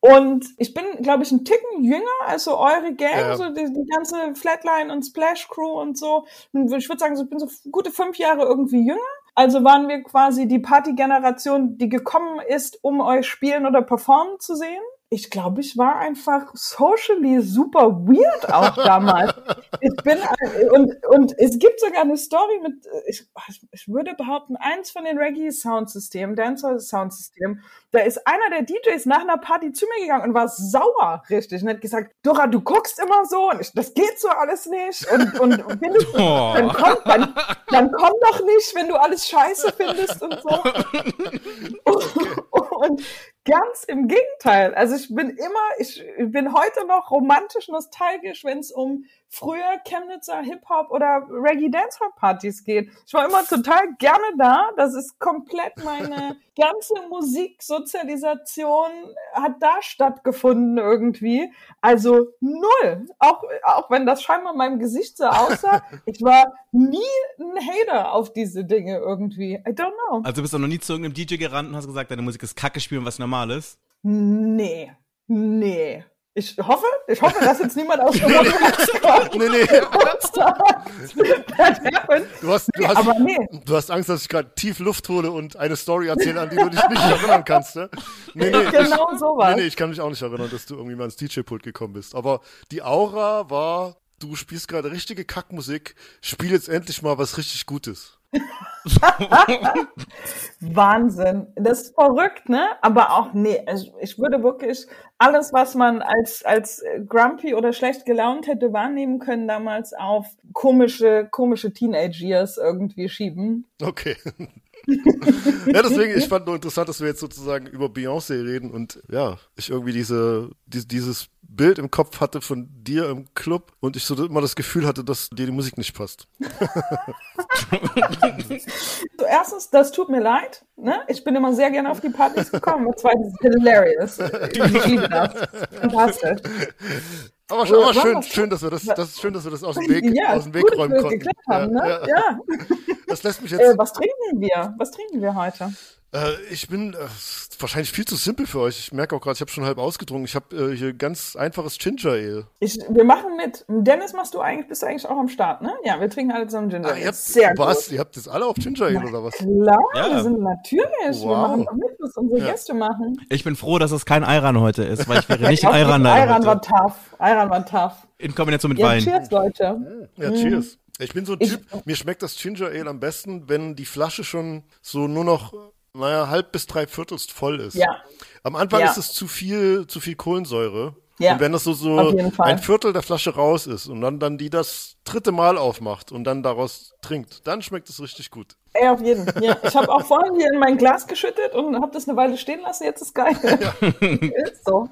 Und ich bin, glaube ich, ein Ticken jünger als so eure Gang, Ja. so die, die ganze Flatline und Splash Crew und so. Und ich würde sagen, so, ich bin so gute fünf Jahre irgendwie jünger. Also waren wir quasi die Partygeneration, die gekommen ist, um euch spielen oder performen zu sehen. Ich glaube, ich war einfach socially super weird auch damals. ich bin ein- und und es gibt sogar eine Story mit ich, ich würde behaupten eins von den Reggae Soundsystemen, Dancehall Soundsystemen. Da ist einer der DJs nach einer Party zu mir gegangen und war sauer, richtig, und hat gesagt, Dora, du guckst immer so und ich, das geht so alles nicht und und, und bin ich, *laughs* Oh. dann komm, dann, dann komm doch nicht, wenn du alles scheiße findest und so. *laughs* Und ganz im Gegenteil. Also ich bin immer, ich bin heute noch romantisch nostalgisch, wenn es um früher Chemnitzer Hip-Hop oder Reggae Dancehall Partys geht. Ich war immer total gerne da. Das ist komplett meine *laughs* ganze Musiksozialisation hat da stattgefunden irgendwie. Also null. Auch, auch wenn das scheinbar meinem Gesicht so aussah. *laughs* Ich war nie ein Hater auf diese Dinge irgendwie. I don't know. Also bist du noch nie zu irgendeinem DJ gerannt und hast gesagt, deine Musik ist Kacke spielen, was normal ist? Nee. Nee. Ich hoffe, ich hoffe, dass jetzt niemand aus *laughs* dem Podcast kommt. *laughs* Nee, nee. *laughs* Du hast, du hast, Aber nee. du hast Angst, dass ich gerade tief Luft hole und eine Story erzähle, an die du dich nicht erinnern kannst, ne? Nee, nee, Genau ich, sowas. Nee, nee, ich kann mich auch nicht erinnern, dass du irgendwie mal ins DJ-Pult gekommen bist. Aber die Aura war, du spielst gerade richtige Kackmusik, spiel jetzt endlich mal was richtig Gutes. *laughs* Wahnsinn. Das ist verrückt, ne? Aber auch, nee, also ich würde wirklich alles, was man als, als grumpy oder schlecht gelaunt hätte wahrnehmen können, damals auf komische, komische Teenage-Years irgendwie schieben. Okay. Ja, deswegen, ich fand nur interessant, dass wir jetzt sozusagen über Beyoncé reden und ja, ich irgendwie diese, die, dieses Bild im Kopf hatte von dir im Club und ich so immer das Gefühl hatte, dass dir die Musik nicht passt. *laughs* So, erstens, das tut mir leid. Ne? Ich bin immer sehr gerne auf die Partys gekommen. Und zweitens, hilarious. *laughs* Ich liebe das. Fantastisch. Aber, schon, aber schön, schön, dass wir das, das ist schön, dass wir das aus dem *laughs* Weg, ja, aus dem Weg gut, räumen konnten. haben, ne? ja, Ja. Das lässt mich *laughs* jetzt, Äh, was trinken wir? Was trinken wir heute? Äh, ich bin äh, wahrscheinlich viel zu simpel für euch. Ich merke auch gerade, ich habe schon halb ausgetrunken. Ich habe äh, hier ganz einfaches Ginger Ale. Ich, wir machen mit. Dennis, machst du eigentlich, bist du eigentlich auch am Start, ne? Ja, wir trinken alle zusammen Ginger. Ah, ihr habt, Sehr was? gut. Ihr habt das alle auf Ginger Ale oder was? Klar, Ja. wir sind natürlich. Wir Wow. machen doch mit, was unsere Ja. Gäste machen. Ich bin froh, dass es kein Ayran heute ist, weil ich wäre *laughs* nicht Auch die Ayran leider Ayran war tough. Ayran war tough. In Kombination mit Ja, Wein. cheers, Leute. Ja, cheers. Ich bin so ein Ich- Typ, mir schmeckt das Ginger Ale am besten, wenn die Flasche schon so nur noch, naja, halb bis drei Viertelst voll ist. Ja. Am Anfang Ja. ist es zu viel, zu viel Kohlensäure. Ja, Und wenn das so, so Fall. ein Viertel der Flasche raus ist und dann, dann die das dritte Mal aufmacht und dann daraus trinkt, dann schmeckt es richtig gut. Ey, auf jeden. Ja, ich habe auch vorhin hier in mein Glas geschüttet und habe das eine Weile stehen lassen. Jetzt ist geil. *laughs* ist so.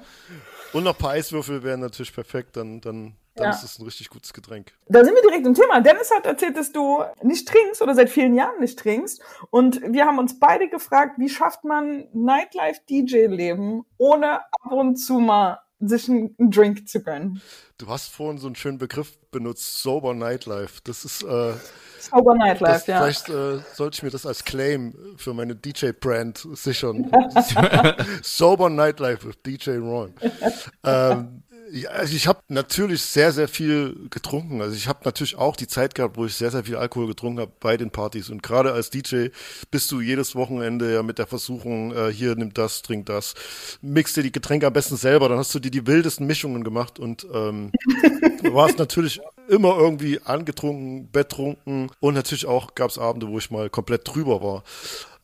Und noch ein paar Eiswürfel wären natürlich perfekt, dann, dann, dann Ja. ist es ein richtig gutes Getränk. Da sind wir direkt im Thema. Dennis hat erzählt, dass du nicht trinkst oder seit vielen Jahren nicht trinkst. Und wir haben uns beide gefragt, wie schafft man Nightlife-DJ-Leben, ohne ab und zu mal sich einen Drink zu gönnen. Du hast vorhin so einen schönen Begriff benutzt, Sober Nightlife. Das ist, äh, Sober Nightlife, das, ja. vielleicht äh, sollte ich mir das als Claim für meine DJ-Brand sichern. *laughs* *laughs* Sober Nightlife with DJ Ron. *laughs* ähm, also ich habe natürlich sehr, sehr viel getrunken. Also ich habe natürlich auch die Zeit gehabt, wo ich sehr, sehr viel Alkohol getrunken habe bei den Partys. Und gerade als DJ bist du jedes Wochenende ja mit der Versuchung, äh, hier nimm das, trink das, mix dir die Getränke am besten selber. Dann hast du dir die wildesten Mischungen gemacht und ähm, *laughs* warst natürlich immer irgendwie angetrunken, betrunken und natürlich auch gab es Abende, wo ich mal komplett drüber war.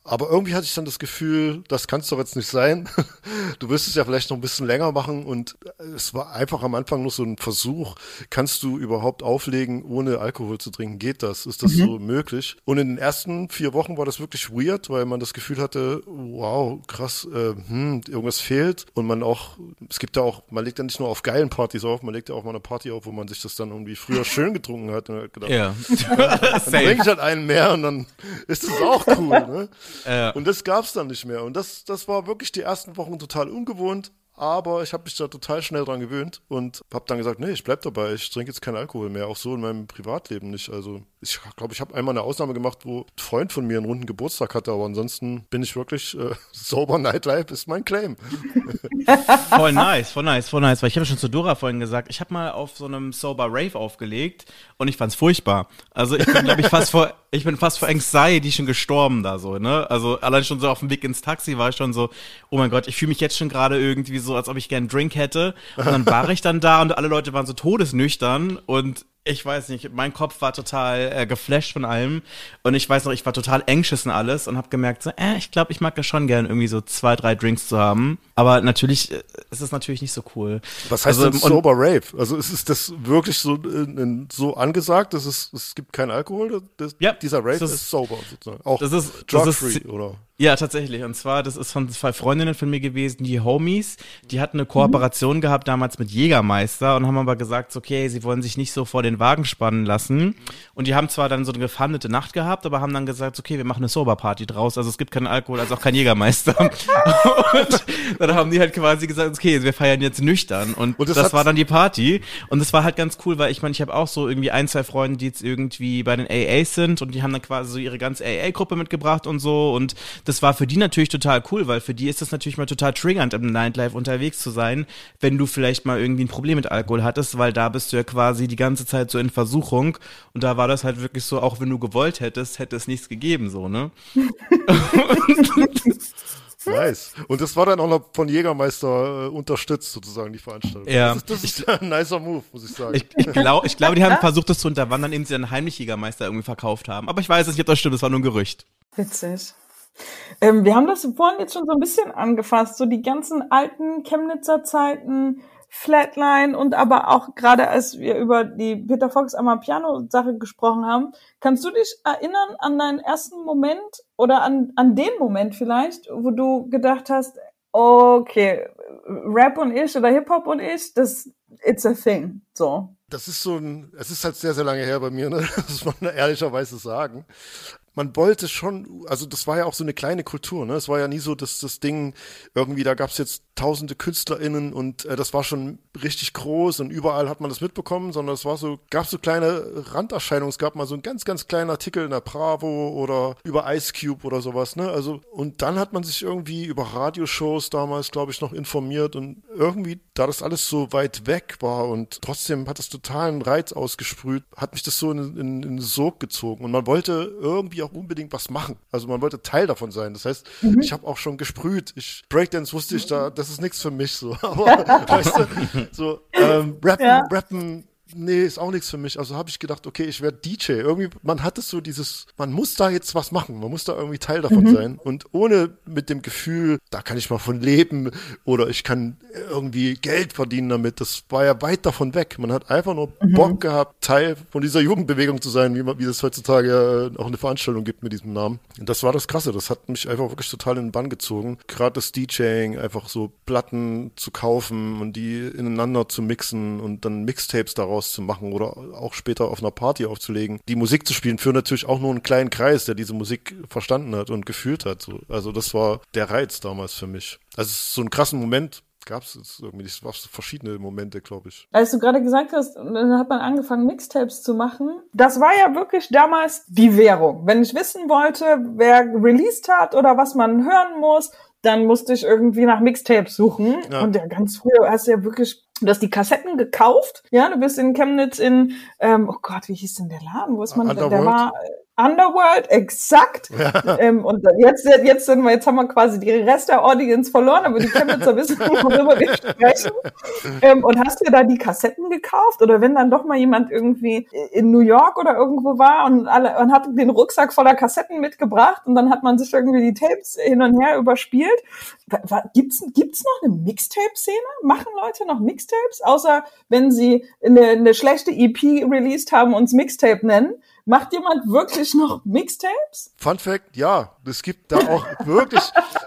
Aber irgendwie hatte ich dann das Gefühl, das kann es doch jetzt nicht sein. *laughs* Du wirst es ja vielleicht noch ein bisschen länger machen und es war einfach am Anfang nur so ein Versuch. Kannst du überhaupt auflegen, ohne Alkohol zu trinken? Geht das? Ist das mhm. so möglich? Und in den ersten vier Wochen war das wirklich weird, weil man das Gefühl hatte, wow, krass, äh, hm, irgendwas fehlt. Und man auch, es gibt ja auch, man legt ja nicht nur auf geilen Partys auf, man legt ja auch mal eine Party auf, wo man sich das dann irgendwie früher *laughs* schön getrunken hat. Und hat gedacht, ja. *laughs* dann trinke ich halt einen mehr und dann ist das auch cool. Ne? Äh. Und das gab's dann nicht mehr. Und das, das war wirklich die ersten Wochen total ungewohnt. Aber ich habe mich da total schnell dran gewöhnt und habe dann gesagt, nee, ich bleib dabei, ich trinke jetzt keinen Alkohol mehr, auch so in meinem Privatleben nicht. Also ich glaube, ich habe einmal eine Ausnahme gemacht, wo ein Freund von mir einen runden Geburtstag hatte, aber ansonsten bin ich wirklich äh, *laughs* sober Nightlife ist mein Claim. *laughs* voll nice, voll nice, voll nice, weil ich habe schon zu Dora vorhin gesagt, ich habe mal auf so einem sober Rave aufgelegt und ich fand's furchtbar. Also ich bin glaube ich fast vor *laughs* ich bin fast vor Anxiety schon gestorben da so, ne? Also allein schon so auf dem Weg ins Taxi war ich schon so, oh mein Gott, ich fühle mich jetzt schon gerade irgendwie so, als ob ich gern einen Drink hätte. Und dann war ich dann da und alle Leute waren so todesnüchtern und ich weiß nicht, mein Kopf war total äh, geflasht von allem und ich weiß noch, ich war total anxious und alles und habe gemerkt, so, äh, ich glaube, ich mag das schon gern irgendwie so zwei, drei Drinks zu haben, aber natürlich äh, ist es natürlich nicht so cool. Was heißt also, denn sober Rave? Also ist es das wirklich so äh, so angesagt, dass es es gibt keinen Alkohol, das, ja, dieser Rave ist, ist sober sozusagen, auch das ist, drug free oder ja, tatsächlich. Und zwar, das ist von zwei Freundinnen von mir gewesen, die Homies. Die hatten eine Kooperation mhm. gehabt damals mit Jägermeister und haben aber gesagt, okay, sie wollen sich nicht so vor den Wagen spannen lassen. Und die haben zwar dann so eine gefandete Nacht gehabt, aber haben dann gesagt, okay, wir machen eine Sober-Party draus. Also es gibt keinen Alkohol, also auch kein Jägermeister. *laughs* und dann haben die halt quasi gesagt, okay, wir feiern jetzt nüchtern. Und, und das, das war dann die Party. Und das war halt ganz cool, weil ich meine, ich habe auch so irgendwie ein, zwei Freunde, die jetzt irgendwie bei den AAs sind und die haben dann quasi so ihre ganze AA-Gruppe mitgebracht und so. Und das war für die natürlich total cool, weil für die ist das natürlich mal total triggernd, im Nightlife unterwegs zu sein, wenn du vielleicht mal irgendwie ein Problem mit Alkohol hattest, weil da bist du ja quasi die ganze Zeit so in Versuchung und da war das halt wirklich so, auch wenn du gewollt hättest, hätte es nichts gegeben, so, ne? *laughs* Nice. Und das war dann auch noch von Jägermeister äh, unterstützt, sozusagen, die Veranstaltung. Ja. Das, das ist ein nicer Move, muss ich sagen. Ich, ich glaube, ich glaub, die haben *laughs* versucht, das zu unterwandern, indem sie dann heimlich Jägermeister irgendwie verkauft haben. Aber ich weiß es nicht, ob das stimmt, das war nur ein Gerücht. Witzig. Ähm, wir haben das vorhin jetzt schon so ein bisschen angefasst, so die ganzen alten Chemnitzer Zeiten, Flatline und aber auch gerade als wir über die Peter Fox Piano Sache gesprochen haben, kannst du dich erinnern an deinen ersten Moment oder an, an den Moment vielleicht, wo du gedacht hast, okay, Rap und ich oder Hip-Hop und ich, das, it's a thing, so. Das ist so ein, es ist halt sehr, sehr lange her bei mir, ne? *laughs* das muss man ehrlicherweise sagen man wollte schon, also das war ja auch so eine kleine Kultur, ne? Es war ja nie so, dass das Ding irgendwie, da gab es jetzt tausende KünstlerInnen und äh, das war schon richtig groß und überall hat man das mitbekommen, sondern es war so, gab so kleine Randerscheinungen. Es gab mal so einen ganz, ganz kleinen Artikel in der Bravo oder über Ice Cube oder sowas, ne? Also, und dann hat man sich irgendwie über Radioshows damals, glaube ich, noch informiert und irgendwie, da das alles so weit weg war und trotzdem hat das totalen Reiz ausgesprüht, hat mich das so in, in, in Sog gezogen und man wollte irgendwie auch unbedingt was machen. Also man wollte Teil davon sein. Das heißt, mhm. ich habe auch schon gesprüht. Ich Breakdance wusste ich da, das ist nichts für mich so. *laughs* Aber *laughs* weißt du, so ähm, rappen, ja. rappen nee, ist auch nichts für mich. Also habe ich gedacht, okay, ich werde DJ. Irgendwie, man hat es so dieses, man muss da jetzt was machen, man muss da irgendwie Teil davon mhm. sein. Und ohne mit dem Gefühl, da kann ich mal von leben oder ich kann irgendwie Geld verdienen damit, das war ja weit davon weg. Man hat einfach nur mhm. Bock gehabt, Teil von dieser Jugendbewegung zu sein, wie, man, wie es heutzutage auch eine Veranstaltung gibt mit diesem Namen. Und das war das Krasse, das hat mich einfach wirklich total in den Bann gezogen. Gerade das DJing, einfach so Platten zu kaufen und die ineinander zu mixen und dann Mixtapes daraus daraus zu machen oder auch später auf einer Party aufzulegen. Die Musik zu spielen für natürlich auch nur einen kleinen Kreis, der diese Musik verstanden hat und gefühlt hat. Also das war der Reiz damals für mich. Also so einen krassen Moment gab es irgendwie nicht. Es war verschiedene Momente, glaube ich. Als du gerade gesagt hast, dann hat man angefangen, Mixtapes zu machen. Das war ja wirklich damals die Währung. Wenn ich wissen wollte, wer released hat oder was man hören muss, dann musste ich irgendwie nach Mixtapes suchen. Ja. Und ja, ganz früher hast du ja wirklich Du hast die Kassetten gekauft, ja, du bist in Chemnitz in, ähm, oh Gott, wie hieß denn der Laden? Wo ist man? Der war Underworld, exakt. Ja. *laughs* Ähm, und jetzt, jetzt sind wir, jetzt haben wir quasi die Rest der Audience verloren, aber die Chemnitzer wissen, *laughs* worüber wir sprechen. Ähm, und hast du da die Kassetten gekauft? Oder wenn dann doch mal jemand irgendwie in New York oder irgendwo war und alle, und hat den Rucksack voller Kassetten mitgebracht und dann hat man sich irgendwie die Tapes hin und her überspielt. Gibt's, gibt's noch eine Mixtape-Szene? Machen Leute noch Mixtapes? Außer wenn sie eine, eine schlechte EP released haben und es Mixtape nennen. Macht jemand wirklich noch Mixtapes? Fun Fact, ja. Es gibt da auch *laughs* wirklich,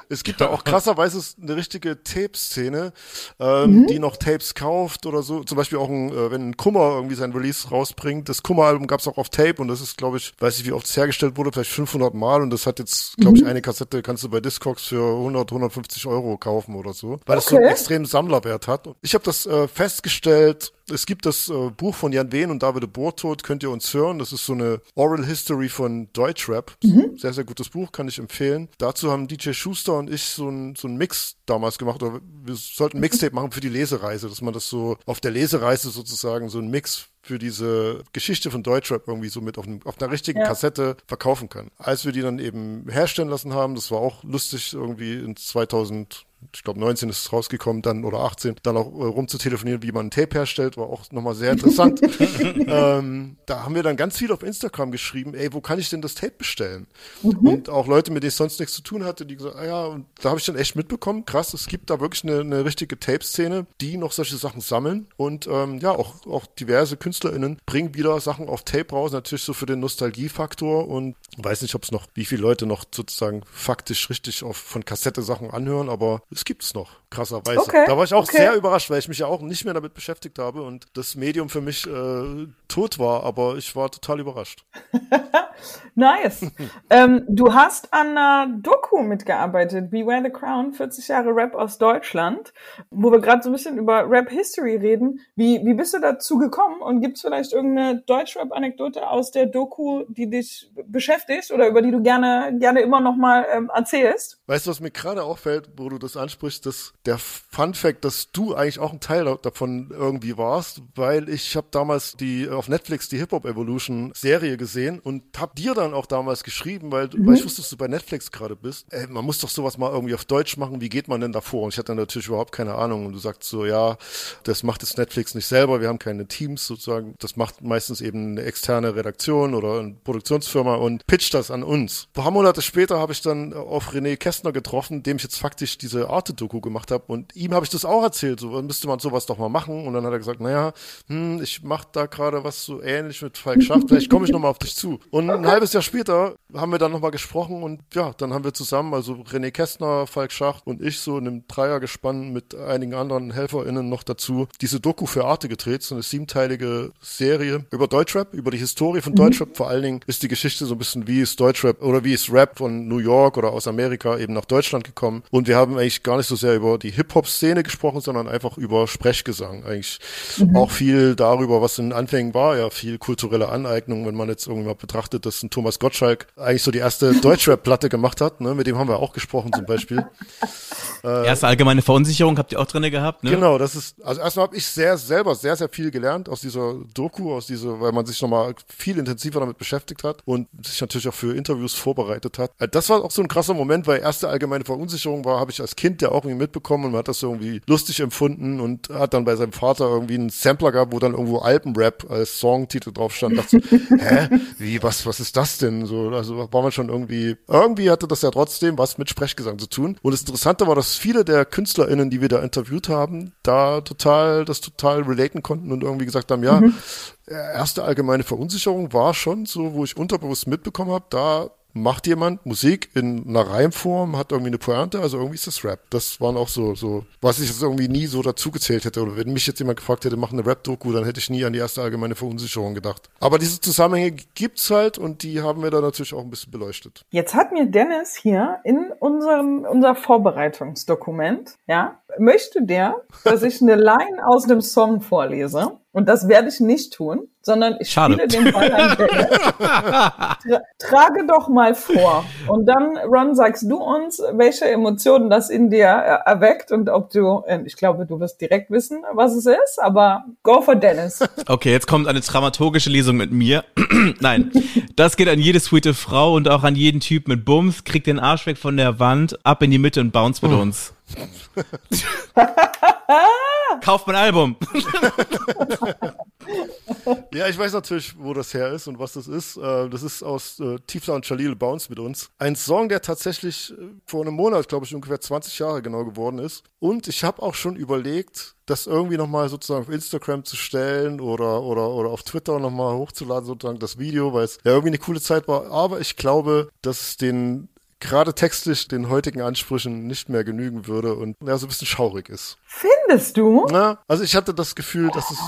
es gibt da auch krasserweise eine richtige Tape-Szene, ähm, mhm. die noch Tapes kauft oder so. Zum Beispiel auch ein, äh, wenn ein Kummer irgendwie sein Release rausbringt. Das Kummer-Album gab es auch auf Tape und das ist, glaube ich, weiß ich, wie oft es hergestellt wurde, vielleicht 500 Mal und das hat jetzt, glaube ich, mhm. eine Kassette kannst du bei Discogs für 100, 150 Euro kaufen oder so, weil okay. so einen extremen Sammlerwert hat. Ich habe das äh, festgestellt, es gibt das äh, Buch von Jan Wehn und David Bortod, könnt ihr uns hören. Das ist so eine Oral History von Deutschrap. Mhm. Sehr, sehr gutes Buch, kann ich empfehlen. Dazu haben DJ Schuster und ich so ein, so ein Mix damals gemacht. Oder wir sollten ein Mixtape machen für die Lesereise, dass man das so auf der Lesereise sozusagen so ein Mix für diese Geschichte von Deutschrap irgendwie so mit auf, einem, auf einer richtigen ja. Kassette verkaufen kann. Als wir die dann eben herstellen lassen haben, das war auch lustig irgendwie in 2000 ich glaube 19 ist es rausgekommen, dann oder 18, dann auch äh, rum zu telefonieren, wie man ein Tape herstellt, war auch nochmal sehr interessant. *laughs* ähm, da haben wir dann ganz viel auf Instagram geschrieben, ey, wo kann ich denn das Tape bestellen? Mhm. Und auch Leute, mit denen ich sonst nichts zu tun hatte, die gesagt, ah ja, und da habe ich dann echt mitbekommen, krass, es gibt da wirklich eine, eine richtige Tape-Szene, die noch solche Sachen sammeln und ähm, ja, auch, auch diverse KünstlerInnen bringen wieder Sachen auf Tape raus, natürlich so für den Nostalgiefaktor und weiß nicht, ob es noch, wie viele Leute noch sozusagen faktisch richtig auf, von Kassette Sachen anhören, aber es gibt es noch, krasserweise. Okay, da war ich auch okay. sehr überrascht, weil ich mich ja auch nicht mehr damit beschäftigt habe und das Medium für mich äh, tot war, aber ich war total überrascht. *laughs* nice. *laughs* ähm, du hast an einer Doku mitgearbeitet, Beware the Crown, 40 Jahre Rap aus Deutschland, wo wir gerade so ein bisschen über Rap-History reden. Wie, wie bist du dazu gekommen und gibt es vielleicht irgendeine Deutschrap-Anekdote aus der Doku, die dich beschäftigt oder über die du gerne, gerne immer noch mal ähm, erzählst? Weißt du, was mir gerade auffällt, wo du das ansprichst, dass der Fun Fact, dass du eigentlich auch ein Teil davon irgendwie warst, weil ich habe damals die auf Netflix die Hip Hop Evolution Serie gesehen und hab dir dann auch damals geschrieben, weil, mhm. weil ich wusste, dass du bei Netflix gerade bist. Ey, man muss doch sowas mal irgendwie auf Deutsch machen. Wie geht man denn davor? Und ich hatte natürlich überhaupt keine Ahnung. Und du sagst so, ja, das macht jetzt Netflix nicht selber. Wir haben keine Teams sozusagen. Das macht meistens eben eine externe Redaktion oder eine Produktionsfirma und pitcht das an uns. Ein paar Monate später habe ich dann auf René Kästner getroffen, dem ich jetzt faktisch diese Arte-Doku gemacht habe. Und ihm habe ich das auch erzählt. So müsste man sowas doch mal machen. Und dann hat er gesagt, naja, hm, ich mache da gerade was so ähnlich mit Falk Schacht. Vielleicht komme ich nochmal auf dich zu. Und ein halbes Jahr später haben wir dann nochmal gesprochen und ja, dann haben wir zusammen, also René Kästner, Falk Schacht und ich so in einem Dreiergespann mit einigen anderen HelferInnen noch dazu diese Doku für Arte gedreht, so eine siebenteilige Serie über Deutschrap, über die Historie von mhm. Deutschrap. Vor allen Dingen ist die Geschichte so ein bisschen, wie ist Deutschrap oder wie ist Rap von New York oder aus Amerika eben nach Deutschland gekommen. Und wir haben eigentlich gar nicht so sehr über die Hip-Hop-Szene gesprochen, sondern einfach über Sprechgesang. Eigentlich mhm. auch viel darüber, was in den Anfängen war, ja, viel kulturelle Aneignung, wenn man jetzt irgendwie mal betrachtet, dass ein Thomas Gottschalk eigentlich so die erste *laughs* Deutschrap-Platte gemacht hat, ne? mit dem haben wir auch gesprochen zum Beispiel. *laughs* Äh, Erste allgemeine Verunsicherung habt ihr auch drinne gehabt, ne? Genau, das ist, also erstmal habe ich sehr selber sehr, sehr viel gelernt aus dieser Doku, aus dieser, weil man sich nochmal viel intensiver damit beschäftigt hat und sich natürlich auch für Interviews vorbereitet hat. Äh, das war auch so ein krasser Moment, weil erste allgemeine Verunsicherung war, habe ich als Kind ja auch irgendwie mitbekommen und man hat das irgendwie lustig empfunden und hat dann bei seinem Vater irgendwie einen Sampler gehabt, wo dann irgendwo Alpenrap als Songtitel drauf stand. Dachte, *laughs* hä, wie, was, was ist das denn? So, also war man schon irgendwie, irgendwie hatte das ja trotzdem was mit Sprechgesang zu tun. Und das Interessante war, dass viele der KünstlerInnen, die wir da interviewt haben, da total, das total relaten konnten und irgendwie gesagt haben, ja, mhm. erste allgemeine Verunsicherung war schon so, wo ich unterbewusst mitbekommen habe, da macht jemand Musik in einer Reimform, hat irgendwie eine Pointe, also irgendwie ist das Rap. Das waren auch so, so, was ich jetzt irgendwie nie so dazugezählt hätte. Oder wenn mich jetzt jemand gefragt hätte, mach eine Rap-Doku, dann hätte ich nie an die erste allgemeine Verunsicherung gedacht. Aber diese Zusammenhänge gibt's halt und die haben wir da natürlich auch ein bisschen beleuchtet. Jetzt hat mir Dennis hier in unserem, unser Vorbereitungsdokument, ja, möchte der, dass ich eine Line aus dem Song vorlese. Und das werde ich nicht tun, sondern ich Schade. spiele den Ball an Dennis. Tra trage doch mal vor. Und dann, Ron, sagst du uns, welche Emotionen das in dir äh, erweckt und ob du, äh, ich glaube, du wirst direkt wissen, was es ist, aber go for Dennis. Okay, jetzt kommt eine dramaturgische Lesung mit mir. *clears throat* Nein, das geht an jede sweete Frau und auch an jeden Typ mit Bums. Kriegt den Arsch weg von der Wand, ab in die Mitte und bounce mit uns. *laughs* Kauft mein Album. *laughs* Ja, ich weiß natürlich, wo das her ist und was das ist. Äh, Das ist aus äh, Tiefler und Jalil Bounce mit uns. Ein Song, der tatsächlich äh, vor einem Monat, glaube ich, ungefähr 20 Jahre genau geworden ist. Und ich habe auch schon überlegt, das irgendwie nochmal sozusagen auf Instagram zu stellen oder, oder, oder auf Twitter nochmal hochzuladen, sozusagen das Video, weil es ja irgendwie eine coole Zeit war. Aber ich glaube, dass es den gerade textlich den heutigen Ansprüchen nicht mehr genügen würde und ja, so ein bisschen schaurig ist. Findest du? Na, also ich hatte das Gefühl, dass es,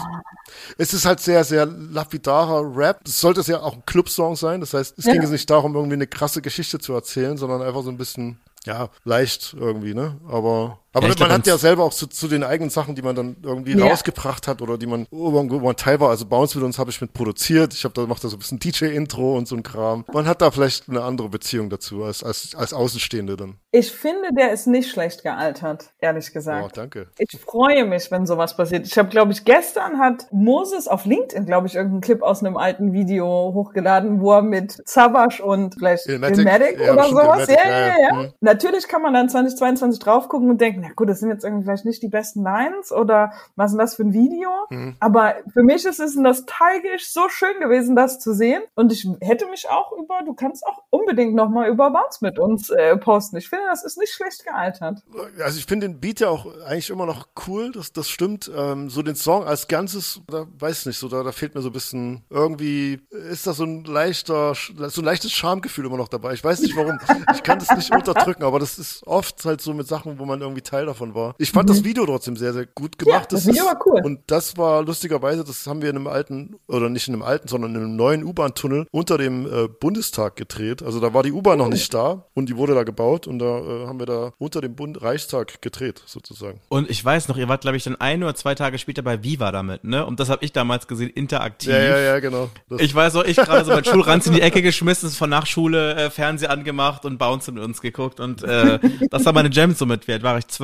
es ist halt sehr, sehr lapidarer Rap. Es sollte es ja auch ein Clubsong sein. Das heißt, es Ja. ging jetzt nicht darum, irgendwie eine krasse Geschichte zu erzählen, sondern einfach so ein bisschen, ja, leicht irgendwie, ne? Aber, aber Ja, man glaub, hat ja selber auch zu, zu den eigenen Sachen, die man dann irgendwie Ja. rausgebracht hat oder die man, wo man, wo man Teil war. Also Bounce mit uns habe ich mit produziert. Ich habe da macht da so ein bisschen DJ-Intro und so ein Kram. Man hat da vielleicht eine andere Beziehung dazu als, als, als Außenstehende dann. Ich finde, der ist nicht schlecht gealtert, ehrlich Oh, gesagt. danke. Ich freue mich, wenn sowas passiert. Ich habe, glaube ich, gestern hat Moses auf LinkedIn, glaube ich, irgendeinen Clip aus einem alten Video hochgeladen, wo er mit Savage und vielleicht Illmatic? Ilmatic Ja, oder sowas. Illmatic, Ja, ja, ja, ja. ja. ja. Natürlich kann man dann 2022 drauf gucken und denken, na gut, das sind jetzt irgendwie vielleicht nicht die besten Lines oder was ist denn das für ein Video? Mhm. Aber für mich ist es nostalgisch so schön gewesen, das zu sehen. Und ich hätte mich auch über, du kannst auch unbedingt nochmal über Bounce mit uns äh, posten. Ich finde, das ist nicht schlecht gealtert. Also ich finde den Beat ja auch eigentlich immer noch cool, das, das stimmt. Ähm, so den Song als Ganzes, da weiß nicht, so da, da fehlt mir so ein bisschen, irgendwie ist da so ein leichter, so ein leichtes Schamgefühl immer noch dabei. Ich weiß nicht warum. Ich kann das nicht *laughs* unterdrücken, aber das ist oft halt so mit Sachen, wo man irgendwie Teil davon war. Ich fand das Video trotzdem sehr, sehr gut gemacht. Mhm. das Video ist, war cool. Und das war lustigerweise, das haben wir in einem alten, oder nicht in einem alten, sondern in einem neuen U-Bahn-Tunnel unter dem äh, Bundestag gedreht. Also da war die U-Bahn noch nicht da und die wurde da gebaut und da äh, haben wir da unter dem Bund Reichstag gedreht, sozusagen. Und ich weiß noch, ihr wart, glaube ich, dann ein oder zwei Tage später bei Viva damit, ne? Und das habe ich damals gesehen, interaktiv. Ja, ja, ja, genau. Das, Ich weiß noch, ich gerade so mein Schulranz in die Ecke geschmissen, von Nachschule äh, Fernseher angemacht und Bounce mit uns geguckt und äh, das war meine Jam so mit. Wie alt war ich? Zwölf?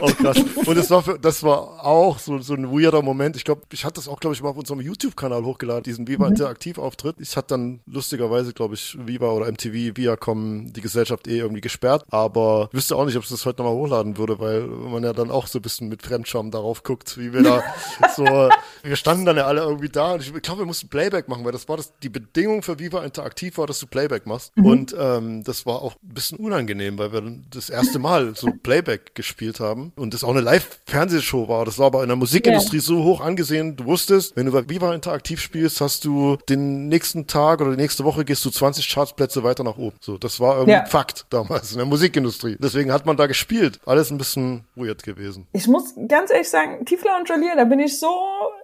Oh, krass. *laughs* Und das war, für, das war auch so, so ein weirder Moment. Ich glaube, ich hatte das auch, glaube ich, mal auf unserem YouTube-Kanal hochgeladen, diesen Viva Interaktiv-Auftritt. Ich hatte dann lustigerweise, glaube ich, Viva oder MTV, Viacom, die Gesellschaft eh irgendwie gesperrt. Aber ich wüsste auch nicht, ob ich das heute nochmal hochladen würde, weil man ja dann auch so ein bisschen mit Fremdscham darauf guckt, wie wir da *laughs* so, wir standen dann ja alle irgendwie da und ich glaube, wir mussten Playback machen, weil das war das, die Bedingung für Viva Interaktiv war, dass du Playback machst. Und ähm, das war auch ein bisschen unangenehm, weil wir dann das erste Mal so Playback gespielt haben und das auch eine Live-Fernsehshow war. Das war aber in der Musikindustrie so hoch angesehen, du wusstest, wenn du bei Viva Interaktiv spielst, hast du den nächsten Tag oder die nächste Woche gehst du 20 Chartsplätze weiter nach oben. So, das war irgendwie ein Fakt damals in der Musikindustrie. Deswegen hat man da gespielt. Alles ein bisschen weird gewesen. Ich muss ganz ehrlich sagen, Tiefler und Jolier, da bin ich so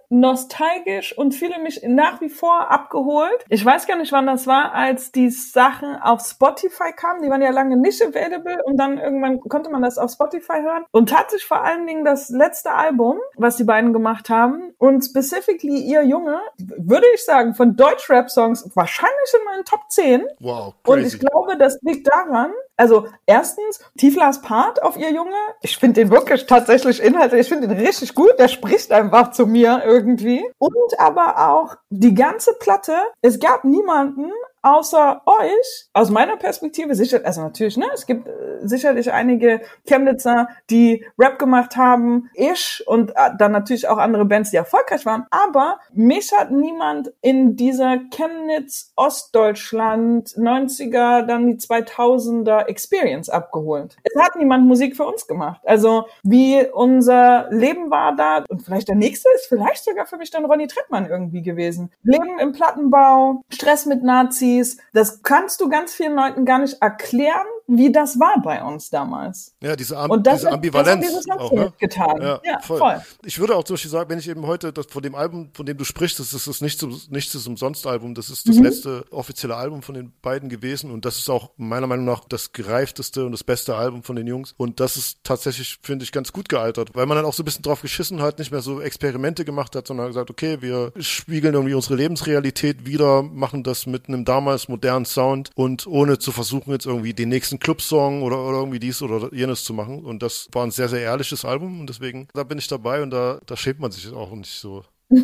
nostalgisch und fühle mich nach wie vor abgeholt. Ich weiß gar nicht, wann das war, als die Sachen auf Spotify kamen. Die waren ja lange nicht available und dann irgendwann konnte man das auf Spotify hören. Und tatsächlich vor allen Dingen das letzte Album, was die beiden gemacht haben und specifically ihr Junge, würde ich sagen, von Deutsch-Rap-Songs wahrscheinlich in meinen Top 10. Wow, Und crazy. ich glaube, das liegt daran, also erstens, Tiflas Part auf ihr Junge, ich finde den wirklich tatsächlich inhaltlich, ich finde den richtig gut, der spricht einfach zu mir irgendwie. Und aber auch die ganze Platte, es gab niemanden außer euch, aus meiner Perspektive sicher, also natürlich, ne, es gibt äh, sicherlich einige Chemnitzer, die Rap gemacht haben, ich und äh, dann natürlich auch andere Bands, die erfolgreich waren, aber mich hat niemand in dieser Chemnitz Ostdeutschland 90er, dann die 2000er Experience abgeholt. Es hat niemand Musik für uns gemacht. Also wie unser Leben war da und vielleicht der nächste ist vielleicht sogar für mich dann Ronny Trettmann irgendwie gewesen. Leben im Plattenbau, Stress mit Nazis, das kannst du ganz vielen Leuten gar nicht erklären, wie das war bei uns damals. Ja, diese, Am Und das, diese Ambivalenz. das hat auch, ne? getan. Ja, Ja, voll. voll. Ich würde auch zum Beispiel sagen, wenn ich eben heute das, von dem Album, von dem du sprichst, das ist das Nichts, Nichts ist umsonst Album, das ist das Mhm. letzte offizielle Album von den beiden gewesen und das ist auch meiner Meinung nach das gereifteste und das beste Album von den Jungs und das ist tatsächlich, finde ich, ganz gut gealtert, weil man dann auch so ein bisschen drauf geschissen hat, nicht mehr so Experimente gemacht hat, sondern gesagt, okay, wir spiegeln irgendwie unsere Lebensrealität wieder, machen das mit einem damals modernen Sound und ohne zu versuchen, jetzt irgendwie den nächsten Clubsong oder, oder irgendwie dies oder jenes zu machen. Und das war ein sehr, sehr ehrliches Album und deswegen, da bin ich dabei und da, da schämt man sich auch nicht so. *laughs*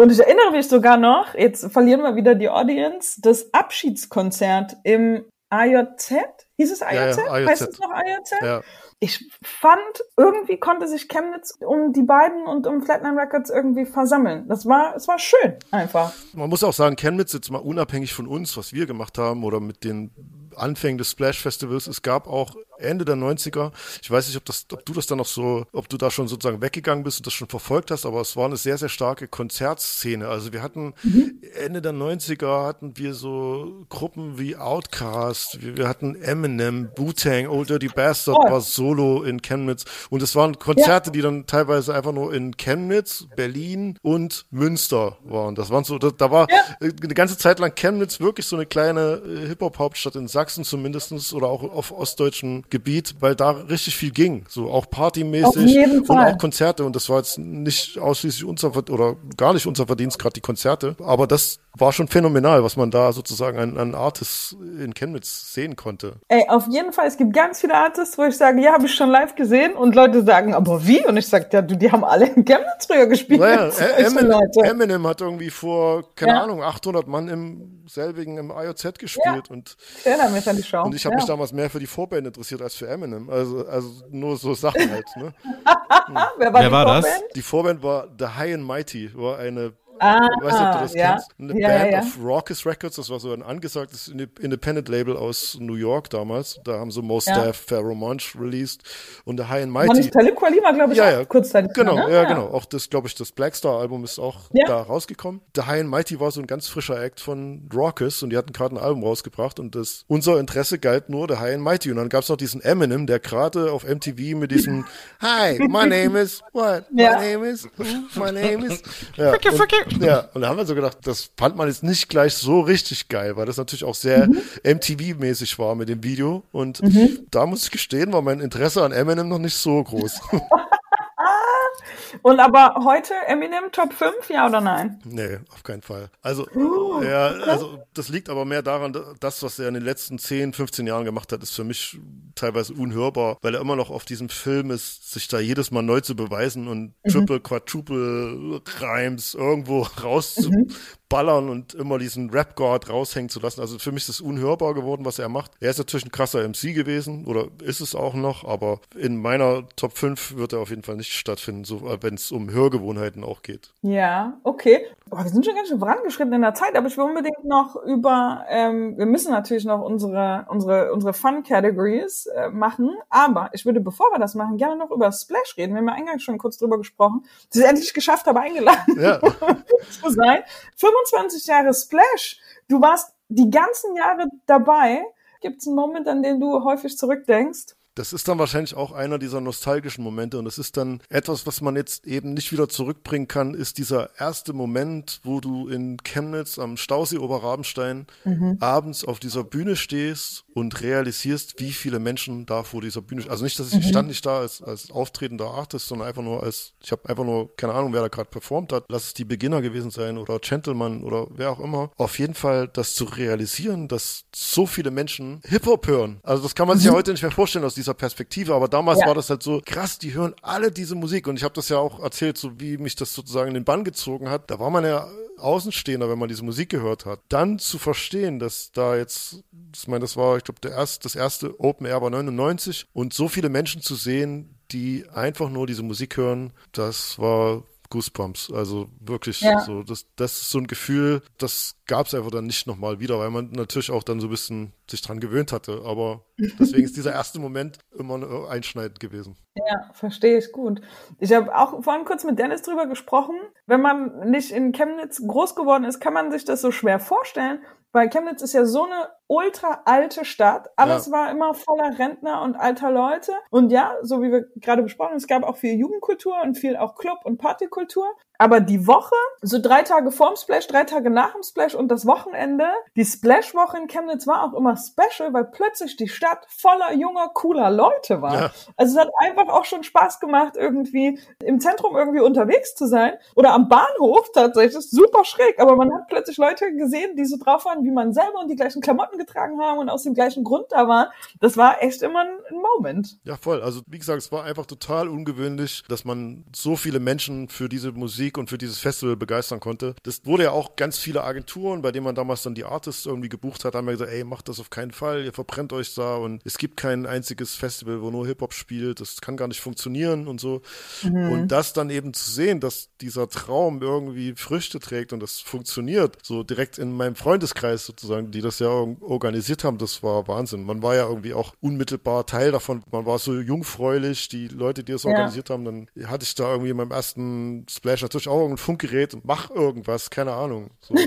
Und ich erinnere mich sogar noch, jetzt verlieren wir wieder die Audience, das Abschiedskonzert im AJZ. Hieß es AJZ? Ja, ja, AJZ. Heißt es noch AJZ? Ja. Ich fand, irgendwie konnte sich Chemnitz um die beiden und um Flatline Records irgendwie versammeln. Das war, es war schön, einfach. Man muss auch sagen, Chemnitz jetzt mal unabhängig von uns, was wir gemacht haben oder mit den Anfängen des Splash Festivals, es gab auch Ende der 90er, ich weiß nicht, ob, das, ob du das dann noch so, ob du da schon sozusagen weggegangen bist und das schon verfolgt hast, aber es war eine sehr, sehr starke Konzertszene. Also wir hatten Ende der 90er hatten wir so Gruppen wie Outkast, wir, wir hatten Eminem, Wu-Tang, Old Dirty Bastard Voll. war solo in Chemnitz und es waren Konzerte, die dann teilweise einfach nur in Chemnitz, Berlin und Münster waren. Das waren so, da, da war Ja. eine ganze Zeit lang Chemnitz wirklich so eine kleine äh, Hip-Hop-Hauptstadt in Sachsen zumindestens oder auch auf ostdeutschem Gebiet, weil da richtig viel ging. So auch partymäßig und auch Konzerte. Und das war jetzt nicht ausschließlich unser Ver- oder gar nicht unser Verdienst, gerade die Konzerte. Aber das war schon phänomenal, was man da sozusagen an, an Artists in Chemnitz sehen konnte. Ey, auf jeden Fall, es gibt ganz viele Artists, wo ich sage, ja, habe ich schon live gesehen und Leute sagen, aber wie? Und ich sage, ja, du, die haben alle in Chemnitz früher gespielt. Naja, *laughs* Eminem. Eminem hat irgendwie vor, keine Ja. Ahnung, 800 Mann im selbigen im IOZ gespielt und Ich erinnere mich an die Show. Und ich habe ja. mich damals mehr für die Vorband interessiert als für Eminem. Also, also nur so Sachen halt. Ne? Ah, *laughs* wer war, Wer die war das? Vorband? Die Vorband war The High and Mighty, war eine, Ah, ich weiß nicht, ob du das ja. kennst, eine Ja, Band ja, auf Raucous Records. Das war so ein angesagtes Inde- Independent-Label aus New York damals. Da haben so Most Ja. Def, Pharaoh Monch released. Und The High and War Mighty. nicht Talib Kweli, glaube ich, Ja, auch ja. kurzzeitig. Genau, ne? ja, genau. Auch das, glaube ich, das Blackstar-Album ist auch Ja. da rausgekommen. The High and Mighty war so ein ganz frischer Act von Raucous und die hatten gerade ein Album rausgebracht und das, unser Interesse galt nur The High and Mighty. Und dann gab es noch diesen Eminem, der gerade auf MTV mit diesem *laughs* Hi, my name is what? Ja. My name is who? My name is ja, und, *laughs* ja, und da haben wir so gedacht, das fand man jetzt nicht gleich so richtig geil, weil das natürlich auch sehr Mhm. MTV-mäßig war mit dem Video. Und da muss ich gestehen, war mein Interesse an Eminem noch nicht so groß. *laughs* Und aber heute Eminem Top 5, ja oder nein? Nee, auf keinen Fall. Also, Oh, ja, also das liegt aber mehr daran, da- das, was er in den letzten 10, 15 Jahren gemacht hat, ist für mich teilweise unhörbar, weil er immer noch auf diesem Film ist, sich da jedes Mal neu zu beweisen und Mhm. Triple, Quadruple Rhymes irgendwo *laughs* rauszuballern und immer diesen Rap-God raushängen zu lassen. Also für mich ist es unhörbar geworden, was er macht. Er ist natürlich ein krasser MC gewesen oder ist es auch noch, aber in meiner Top 5 wird er auf jeden Fall nicht stattfinden, so wenn es um Hörgewohnheiten auch geht. Ja, okay. Boah, wir sind schon ganz schön vorangeschritten in der Zeit, aber ich will unbedingt noch über, ähm, wir müssen natürlich noch unsere, unsere, unsere Fun-Categories äh, machen, aber ich würde, bevor wir das machen, gerne noch über Splash reden. Wir haben ja eingangs schon kurz drüber gesprochen. Sie ist endlich geschafft, aber eingeladen Ja. *laughs* zu sein. 25 Jahre Splash. Du warst die ganzen Jahre dabei. Gibt es einen Moment, an den du häufig zurückdenkst? Das ist dann wahrscheinlich auch einer dieser nostalgischen Momente und das ist dann etwas, was man jetzt eben nicht wieder zurückbringen kann, ist dieser erste Moment, wo du in Chemnitz am Stausee Oberrabenstein abends auf dieser Bühne stehst und realisierst, wie viele Menschen da vor dieser Bühne Also nicht, dass ich, ich stand nicht da als, als auftretender Artist, sondern einfach nur als, ich habe einfach nur, keine Ahnung, wer da gerade performt hat. Lass es die Beginner gewesen sein oder Gentleman oder wer auch immer. Auf jeden Fall das zu realisieren, dass so viele Menschen Hip-Hop hören. Also das kann man sich ja heute nicht mehr vorstellen aus dieser Perspektive, aber damals Ja. war das halt so krass, die hören alle diese Musik und ich habe das ja auch erzählt, so wie mich das sozusagen in den Bann gezogen hat. Da war man ja Außenstehender, wenn man diese Musik gehört hat. Dann zu verstehen, dass da jetzt, ich meine, das war, ich glaube, der erste, das erste Open Air war 99 und so viele Menschen zu sehen, die einfach nur diese Musik hören, das war Goosebumps. Also wirklich Ja. so, das, das ist so ein Gefühl, das gab es einfach dann nicht nochmal wieder, weil man natürlich auch dann so ein bisschen sich dran gewöhnt hatte. Aber *laughs* deswegen ist dieser erste Moment immer einschneidend gewesen. Ja, verstehe ich gut. Ich habe auch vorhin kurz mit Dennis drüber gesprochen. Wenn man nicht in Chemnitz groß geworden ist, kann man sich das so schwer vorstellen, weil Chemnitz ist ja so eine ultra alte Stadt. Alles Ja. war immer voller Rentner und alter Leute. Und ja, so wie wir gerade besprochen haben, es gab auch viel Jugendkultur und viel auch Club- und Partykultur. Aber die Woche, so drei Tage vorm Splash, drei Tage nach dem Splash und das Wochenende, die Splash-Woche in Chemnitz war auch immer special, weil plötzlich die Stadt voller junger, cooler Leute war. Ja. Also es hat einfach auch schon Spaß gemacht, irgendwie im Zentrum irgendwie unterwegs zu sein oder am Bahnhof tatsächlich. Das ist super schräg, aber man hat plötzlich Leute gesehen, die so drauf waren wie man selber und die gleichen Klamotten getragen haben und aus dem gleichen Grund da waren. Das war echt immer ein, ein Moment. Ja, voll. Also, wie gesagt, es war einfach total ungewöhnlich, dass man so viele Menschen für diese Musik und für dieses Festival begeistern konnte. Das wurde ja auch ganz viele Agenturen, bei denen man damals dann die Artists irgendwie gebucht hat, haben ja gesagt, ey, macht das auf keinen Fall, ihr verbrennt euch da und es gibt kein einziges Festival, wo nur Hip-Hop spielt, das kann gar nicht funktionieren und so. Und das dann eben zu sehen, dass dieser Traum irgendwie Früchte trägt und das funktioniert, so direkt in meinem Freundeskreis sozusagen, die das ja or- organisiert haben, das war Wahnsinn. Man war ja irgendwie auch unmittelbar Teil davon. Man war so jungfräulich, die Leute, die das Ja. organisiert haben, dann hatte ich da irgendwie in meinem ersten Splash natürlich auch ein Funkgerät und mach irgendwas, keine Ahnung. So. *laughs*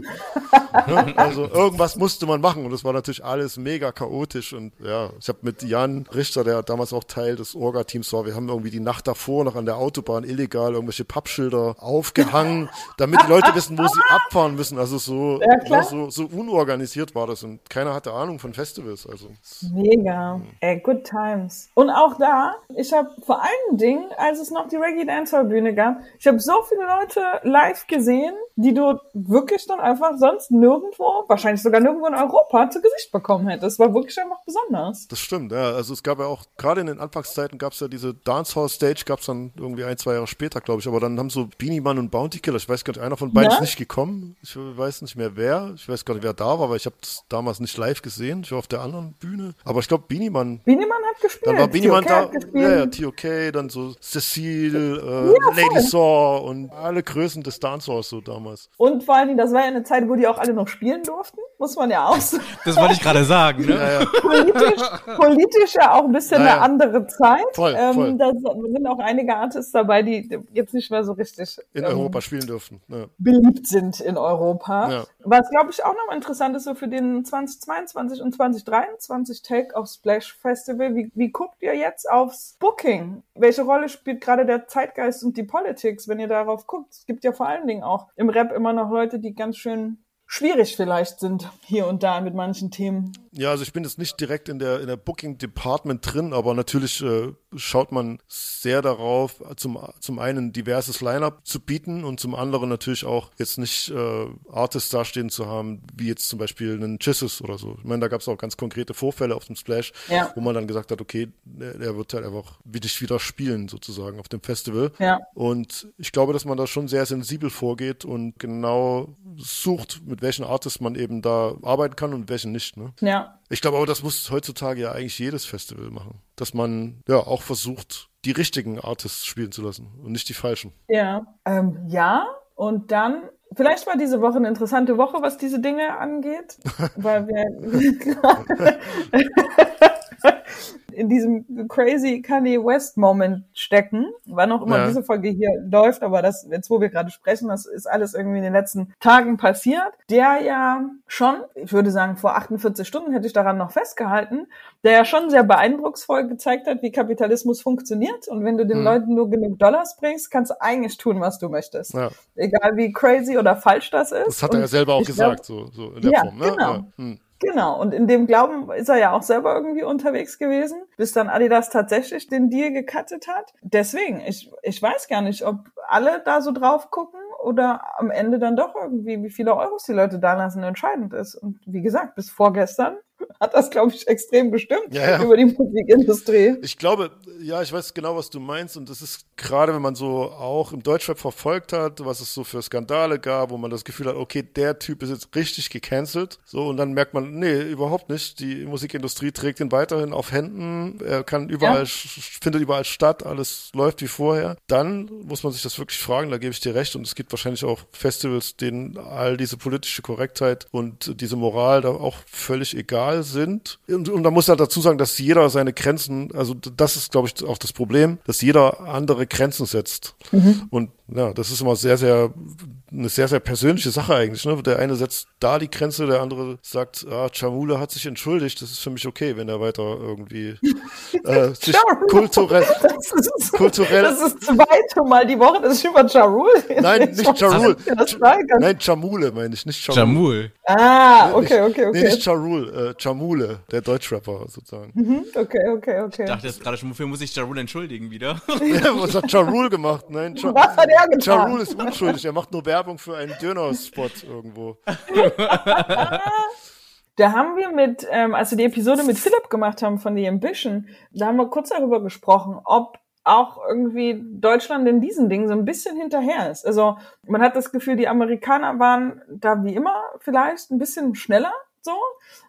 Ne? Also irgendwas musste man machen und das war natürlich alles mega chaotisch und ja, ich habe mit Jan Richter, der damals auch Teil des Orga-Teams war, wir haben irgendwie die Nacht davor noch an der Autobahn illegal irgendwelche Pappschilder aufgehangen, *laughs* damit die Leute wissen, wo sie abfahren müssen. Also so, Ja, ne, so, so unorganisiert war das und keiner hatte Ahnung von Festivals. Also Mega. Ey, good times. Und auch da, ich habe vor allen Dingen, als es noch die Reggae Dancehall Bühne gab, ich habe so viele Leute live gesehen, die du wirklich dann einfach sonst nirgendwo, wahrscheinlich sogar nirgendwo in Europa zu Gesicht bekommen hättest. War wirklich einfach besonders. Das stimmt, ja. Also es gab ja auch, gerade in den Anfangszeiten gab es ja diese Dancehall-Stage, gab es dann irgendwie ein, zwei Jahre später, glaube ich. Aber dann haben so Beanie Man und Bounty Killer, ich weiß gar nicht, einer von beiden Ja? ist nicht gekommen. Ich weiß nicht mehr wer. Ich weiß gar nicht, wer da war, weil ich habe das damals nicht live gesehen. Ich war auf der anderen Bühne. Aber ich glaube, Beanie Man Bienemann hat gespielt. dann war Beanie Man da, ja, ja, TOK, dann so Cecile, äh, Lady Saw und alle Größen des Dancehall so damals. Und vor allen Dingen, das war ja eine Zeit, wo die auch alle noch spielen durften, muss man ja auch *laughs* sagen. Das wollte ich gerade sagen, ne? Ja, ja. politisch, politisch ja auch ein bisschen Ja, ja. eine andere Zeit. Voll, ähm, voll. Da sind auch einige Artists dabei, die jetzt nicht mehr so richtig In ähm, Europa spielen dürfen. Ja. beliebt sind in Europa. Was, glaube ich, auch noch interessant ist, so für den 2022 und 2023 Take auf Splash Festival. Wie, wie guckt ihr jetzt aufs Booking? Welche Rolle spielt gerade der Zeitgeist und die Politics, wenn ihr darauf guckt? Es gibt ja vor allen Dingen auch im Rap immer noch Leute, die ganz schön schwierig vielleicht sind hier und da mit manchen Themen. Ja, also ich bin jetzt nicht direkt in der, in der Booking Department drin, aber natürlich äh, schaut man sehr darauf, zum, zum einen ein diverses Lineup zu bieten und zum anderen natürlich auch jetzt nicht äh, Artists dastehen zu haben, wie jetzt zum Beispiel einen Jesus oder so. Ich meine, da gab es auch ganz konkrete Vorfälle auf dem Splash, Ja. wo man dann gesagt hat, okay, der, der wird halt einfach wirklich wieder spielen sozusagen auf dem Festival. Ja. Und ich glaube, dass man da schon sehr sensibel vorgeht und genau sucht, mit welchen Artists man eben da arbeiten kann und welchen nicht. Ne? Ja. Ich glaube aber, das muss heutzutage ja eigentlich jedes Festival machen. Dass man ja auch versucht, die richtigen Artists spielen zu lassen und nicht die falschen. Ja, ähm, ja. Und dann, vielleicht war diese Woche eine interessante Woche, was diese Dinge angeht, *laughs* weil wir *laughs* *laughs* in diesem crazy Kanye West Moment stecken, wann auch immer Ja. diese Folge hier läuft, aber das, jetzt wo wir gerade sprechen, das ist alles irgendwie in den letzten Tagen passiert, der ja schon, ich würde sagen, vor 48 Stunden hätte ich daran noch festgehalten, der ja schon sehr beeindrucksvoll gezeigt hat, wie Kapitalismus funktioniert und wenn du den Hm. Leuten nur genug Dollars bringst, kannst du eigentlich tun, was du möchtest. Ja, Egal wie crazy oder falsch das ist. das hat er ja selber auch ich glaub- gesagt, so, so in der Ja, Form. Ne? genau. Ja. Hm. Genau, und in dem Glauben ist er ja auch selber irgendwie unterwegs gewesen, bis dann Adidas tatsächlich den Deal gecuttet hat. Deswegen, ich, ich weiß gar nicht, ob alle da so drauf gucken oder am Ende dann doch irgendwie, wie viele Euros die Leute da lassen, entscheidend ist. Und wie gesagt, bis vorgestern *laughs* hat das, glaube ich, extrem bestimmt Ja, ja. über die Musikindustrie. Ich glaube, ja, ich weiß genau, was du meinst. Und das ist gerade, wenn man so auch im Deutschrap verfolgt hat, was es so für Skandale gab, wo man das Gefühl hat, okay, der Typ ist jetzt richtig gecancelt. So, und dann merkt man, nee, überhaupt nicht. Die Musikindustrie trägt ihn weiterhin auf Händen. Er kann überall, Ja. findet überall statt. Alles läuft wie vorher. Dann muss man sich das wirklich fragen, da gebe ich dir recht. Und es gibt wahrscheinlich auch Festivals, denen all diese politische Korrektheit und diese Moral da auch völlig egal sind. Und, und man muss halt dazu sagen, dass jeder seine Grenzen, also das ist, glaube ich, auch das Problem, dass jeder andere Grenzen setzt. Und ja, das ist immer sehr, sehr eine sehr, sehr persönliche Sache eigentlich. Ne? Der eine setzt da die Grenze, der andere sagt, ah, Chamule hat sich entschuldigt, das ist für mich okay, wenn er weiter irgendwie *laughs* äh, sich kulturell, Das ist, kulturell das ist das zweite Mal die Woche, dass ich über rede. Nein, Ich *laughs* nicht das kann. Nein, Chamule meine ich, nicht Chamule. Jamul. Ah, okay, okay, Nee, okay. nicht Ja Rule, äh, Chamule, der Deutschrapper sozusagen. Mhm, Okay, okay, okay. Ich dachte jetzt gerade schon, wofür muss ich Jarul entschuldigen wieder? *laughs* *laughs* Ja, was hat Ja Rule gemacht? Nein, ja, Was hat er getan? Ja Rule ist unschuldig, er macht nur Werbung für einen Döner-Spot irgendwo. *laughs* Da haben wir mit, ähm, als wir die Episode mit Philipp gemacht haben von The Ambition, da haben wir kurz darüber gesprochen, ob auch irgendwie Deutschland in diesen Dingen so ein bisschen hinterher ist. Also man hat das Gefühl, die Amerikaner waren da wie immer vielleicht ein bisschen schneller so.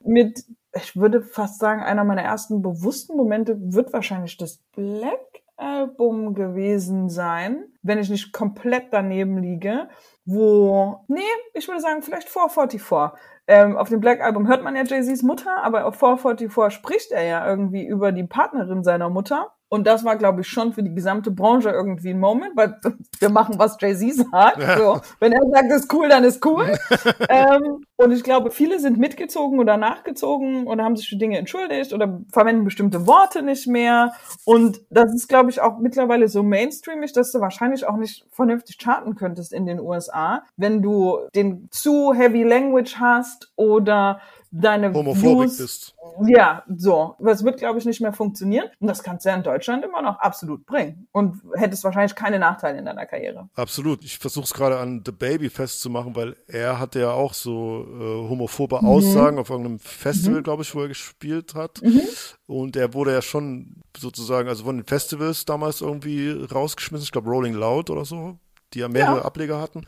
Mit, ich würde fast sagen, einer meiner ersten bewussten Momente wird wahrscheinlich das Black Album gewesen sein, wenn ich nicht komplett daneben liege, wo, nee, ich würde sagen, vielleicht 444. Ähm, auf dem Black Album hört man ja Jay-Z's Mutter, aber auf 444 spricht er ja irgendwie über die Partnerin seiner Mutter. Und das war, glaube ich, schon für die gesamte Branche irgendwie ein Moment, weil *laughs* wir machen, was Jay-Z sagt. So, wenn er sagt, ist cool, dann ist cool. *laughs* ähm, und ich glaube, viele sind mitgezogen oder nachgezogen oder haben sich für Dinge entschuldigt oder verwenden bestimmte Worte nicht mehr. Und das ist, glaube ich, auch mittlerweile so mainstreamig, dass du wahrscheinlich auch nicht vernünftig charten könntest in den USA, wenn du den zu heavy Language hast oder deine Homophobic Views bist. ja, so. Das wird, glaube ich, nicht mehr funktionieren. Und das kannst du ja in Deutschland immer noch absolut bringen. Und hättest wahrscheinlich keine Nachteile in deiner Karriere. Absolut. Ich versuche es gerade an The Baby festzumachen, weil er hatte ja auch so äh, homophobe Mhm. Aussagen auf irgendeinem Festival, glaube ich, wo er gespielt hat. Mhm. Und er wurde ja schon sozusagen, also von den Festivals damals irgendwie rausgeschmissen. Ich glaube Rolling Loud oder so die ja mehrere Ja. Ableger hatten.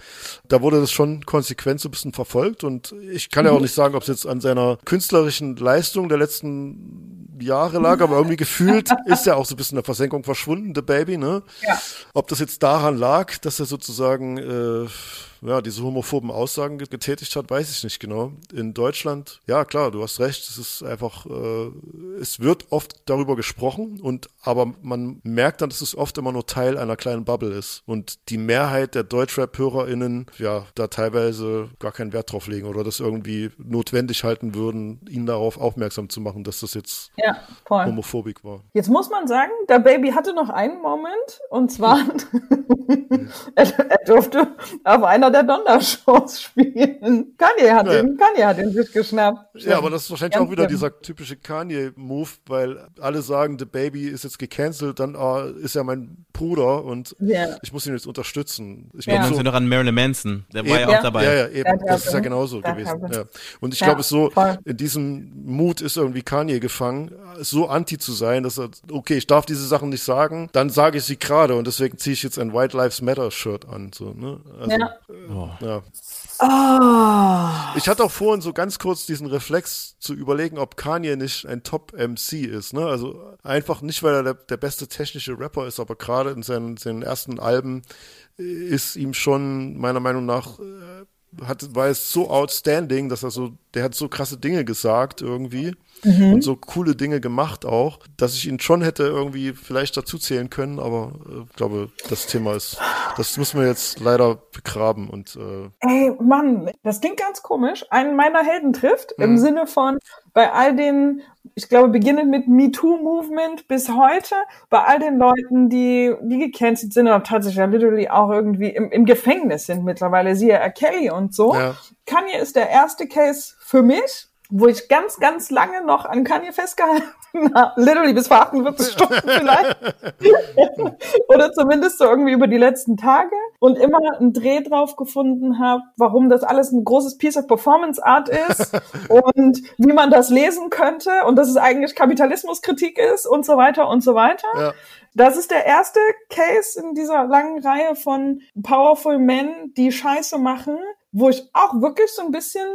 Da wurde das schon konsequent so ein bisschen verfolgt und ich kann ja Mhm. auch nicht sagen, ob es jetzt an seiner künstlerischen Leistung der letzten Jahre lag, aber irgendwie gefühlt *laughs* ist er auch so ein bisschen in der Versenkung verschwunden, The Baby, ne? Ja. Ob das jetzt daran lag, dass er sozusagen äh, ja, diese homophoben Aussagen get- getätigt hat, weiß ich nicht genau. In Deutschland, ja klar, du hast recht, es ist einfach, äh, es wird oft darüber gesprochen und aber man merkt dann, dass es oft immer nur Teil einer kleinen Bubble ist und die Mehrheit der Deutschrap-HörerInnen ja da teilweise gar keinen Wert drauf legen oder das irgendwie notwendig halten würden, ihn darauf aufmerksam zu machen, dass das jetzt Ja, voll. homophobik war. Jetzt muss man sagen, der Baby hatte noch einen Moment. Und zwar, *laughs* *laughs* er, er durfte auf einer der Donner-Shows *laughs* spielen. Kanye hat, Ja. ihn, Kanye hat ihn sich geschnappt. Ja, aber das ist wahrscheinlich Ganz auch wieder dieser typische Kanye-Move, weil alle sagen, The Baby ist jetzt gecancelt, dann ah, ist er mein Bruder und Ja. ich muss ihn jetzt unterstützen. Ich Ja. glaube Erinnern so, Sie noch an Marilyn Manson? Der war ja Eben. auch Ja. dabei. ja, ja, eben. Das Das ist ja genauso gewesen. Ja. Und ich Ja, glaube, so voll. in diesem Mut ist irgendwie Kanye gefangen, so anti zu sein, dass er, okay, ich darf diese Sachen nicht sagen, dann sage ich sie gerade und deswegen ziehe ich jetzt ein White Lives Matter Shirt an. So, ne? also, Ja. Ja. Ah. Ich hatte auch vorhin so ganz kurz diesen Reflex zu überlegen, ob Kanye nicht ein Top-MC ist. Ne? Also einfach nicht, weil er der, der beste technische Rapper ist, aber gerade in seinen, seinen ersten Alben ist ihm schon meiner Meinung nach äh, hat, war es so outstanding, dass er so, der hat so krasse Dinge gesagt irgendwie und so coole Dinge gemacht auch, dass ich ihn schon hätte irgendwie vielleicht dazu zählen können, aber äh, ich glaube, das Thema ist, das müssen wir jetzt leider begraben und äh, Ey, Mann, das klingt ganz komisch. Einen meiner Helden trifft Mhm. im Sinne von bei all den, ich glaube, beginnend mit MeToo-Movement bis heute, bei all den Leuten, die, die gecancelt sind oder tatsächlich ja literally auch irgendwie im, im Gefängnis sind mittlerweile, siehe R. Kelly und so. Ja. Kanye ist der erste Case für mich, wo ich ganz, ganz lange noch an Kanye festgehalten *laughs* habe. Literally bis vor 48 *laughs* Stunden vielleicht. *laughs* Oder zumindest so irgendwie über die letzten Tage. Und immer einen Dreh drauf gefunden habe, warum das alles ein großes Piece of Performance Art ist und wie man das lesen könnte und dass es eigentlich Kapitalismuskritik ist und so weiter und so weiter. ja. Das ist der erste Case in dieser langen Reihe von Powerful Men, die Scheiße machen, wo ich auch wirklich so ein bisschen,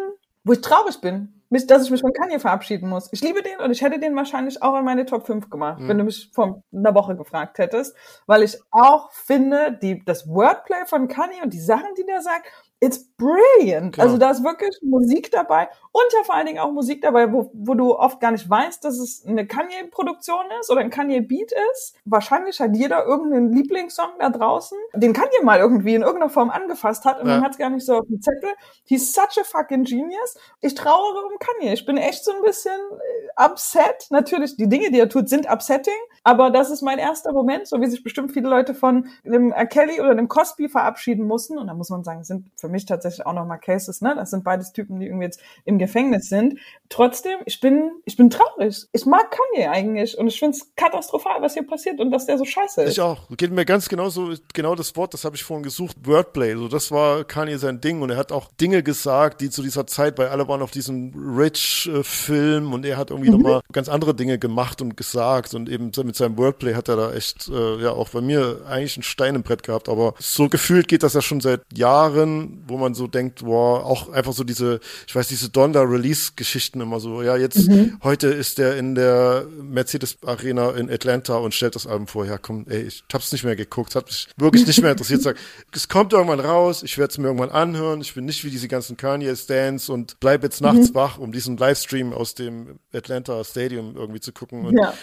wo ich traurig bin, mich- dass ich mich von Kanye verabschieden muss. Ich liebe den und ich hätte den wahrscheinlich auch in meine Top 5 gemacht, wenn du mich vor einer Woche gefragt hättest, weil ich auch finde, die, das Wordplay von Kanye und die Sachen, die der sagt, it's brilliant. Klar. Also da ist wirklich Musik dabei und ja vor allen Dingen auch Musik dabei, wo, wo du oft gar nicht weißt, dass es eine Kanye-Produktion ist oder ein Kanye-Beat ist. Wahrscheinlich hat jeder irgendeinen Lieblingssong da draußen, den Kanye mal irgendwie in irgendeiner Form angefasst hat und Ja. man hat es gar nicht so auf dem Zettel. He's such a fucking genius. Ich trauere um Kanye. Ich bin echt so ein bisschen äh, upset. Natürlich, die Dinge, die er tut, sind upsetting, aber das ist mein erster Moment, so wie sich bestimmt viele Leute von dem R. Kelly oder dem Cosby verabschieden mussten. Und da muss man sagen, sind für mich tatsächlich auch nochmal Cases, ne? Das sind beides Typen, die irgendwie jetzt im Gefängnis sind. Trotzdem, ich bin, ich bin traurig. Ich mag Kanye eigentlich und ich finde es katastrophal, was hier passiert und dass der so scheiße ist. Ich auch. Geht mir ganz genauso, genau das Wort, das habe ich vorhin gesucht, Wordplay. So, das war Kanye sein Ding und er hat auch Dinge gesagt, die zu dieser Zeit, weil alle waren auf diesem Rich-Film und er hat irgendwie Mhm. nochmal ganz andere Dinge gemacht und gesagt und eben so mit seinem Wordplay hat er da echt, äh, ja, auch bei mir eigentlich ein Stein im Brett gehabt, aber so gefühlt geht das ja schon seit Jahren, wo man so denkt, wow, auch einfach so diese, ich weiß, diese Donda-Release-Geschichten immer so, ja, jetzt, Mhm. heute ist der in der Mercedes Arena in Atlanta und stellt das Album vor, ja, komm, ey, ich hab's nicht mehr geguckt, hat mich wirklich nicht mehr interessiert, sag, *laughs* es kommt irgendwann raus, ich werde es mir irgendwann anhören, ich bin nicht wie diese ganzen Kanye-Stands und bleib jetzt nachts wach, um diesen Livestream aus dem Atlanta Stadium irgendwie zu gucken und Ja.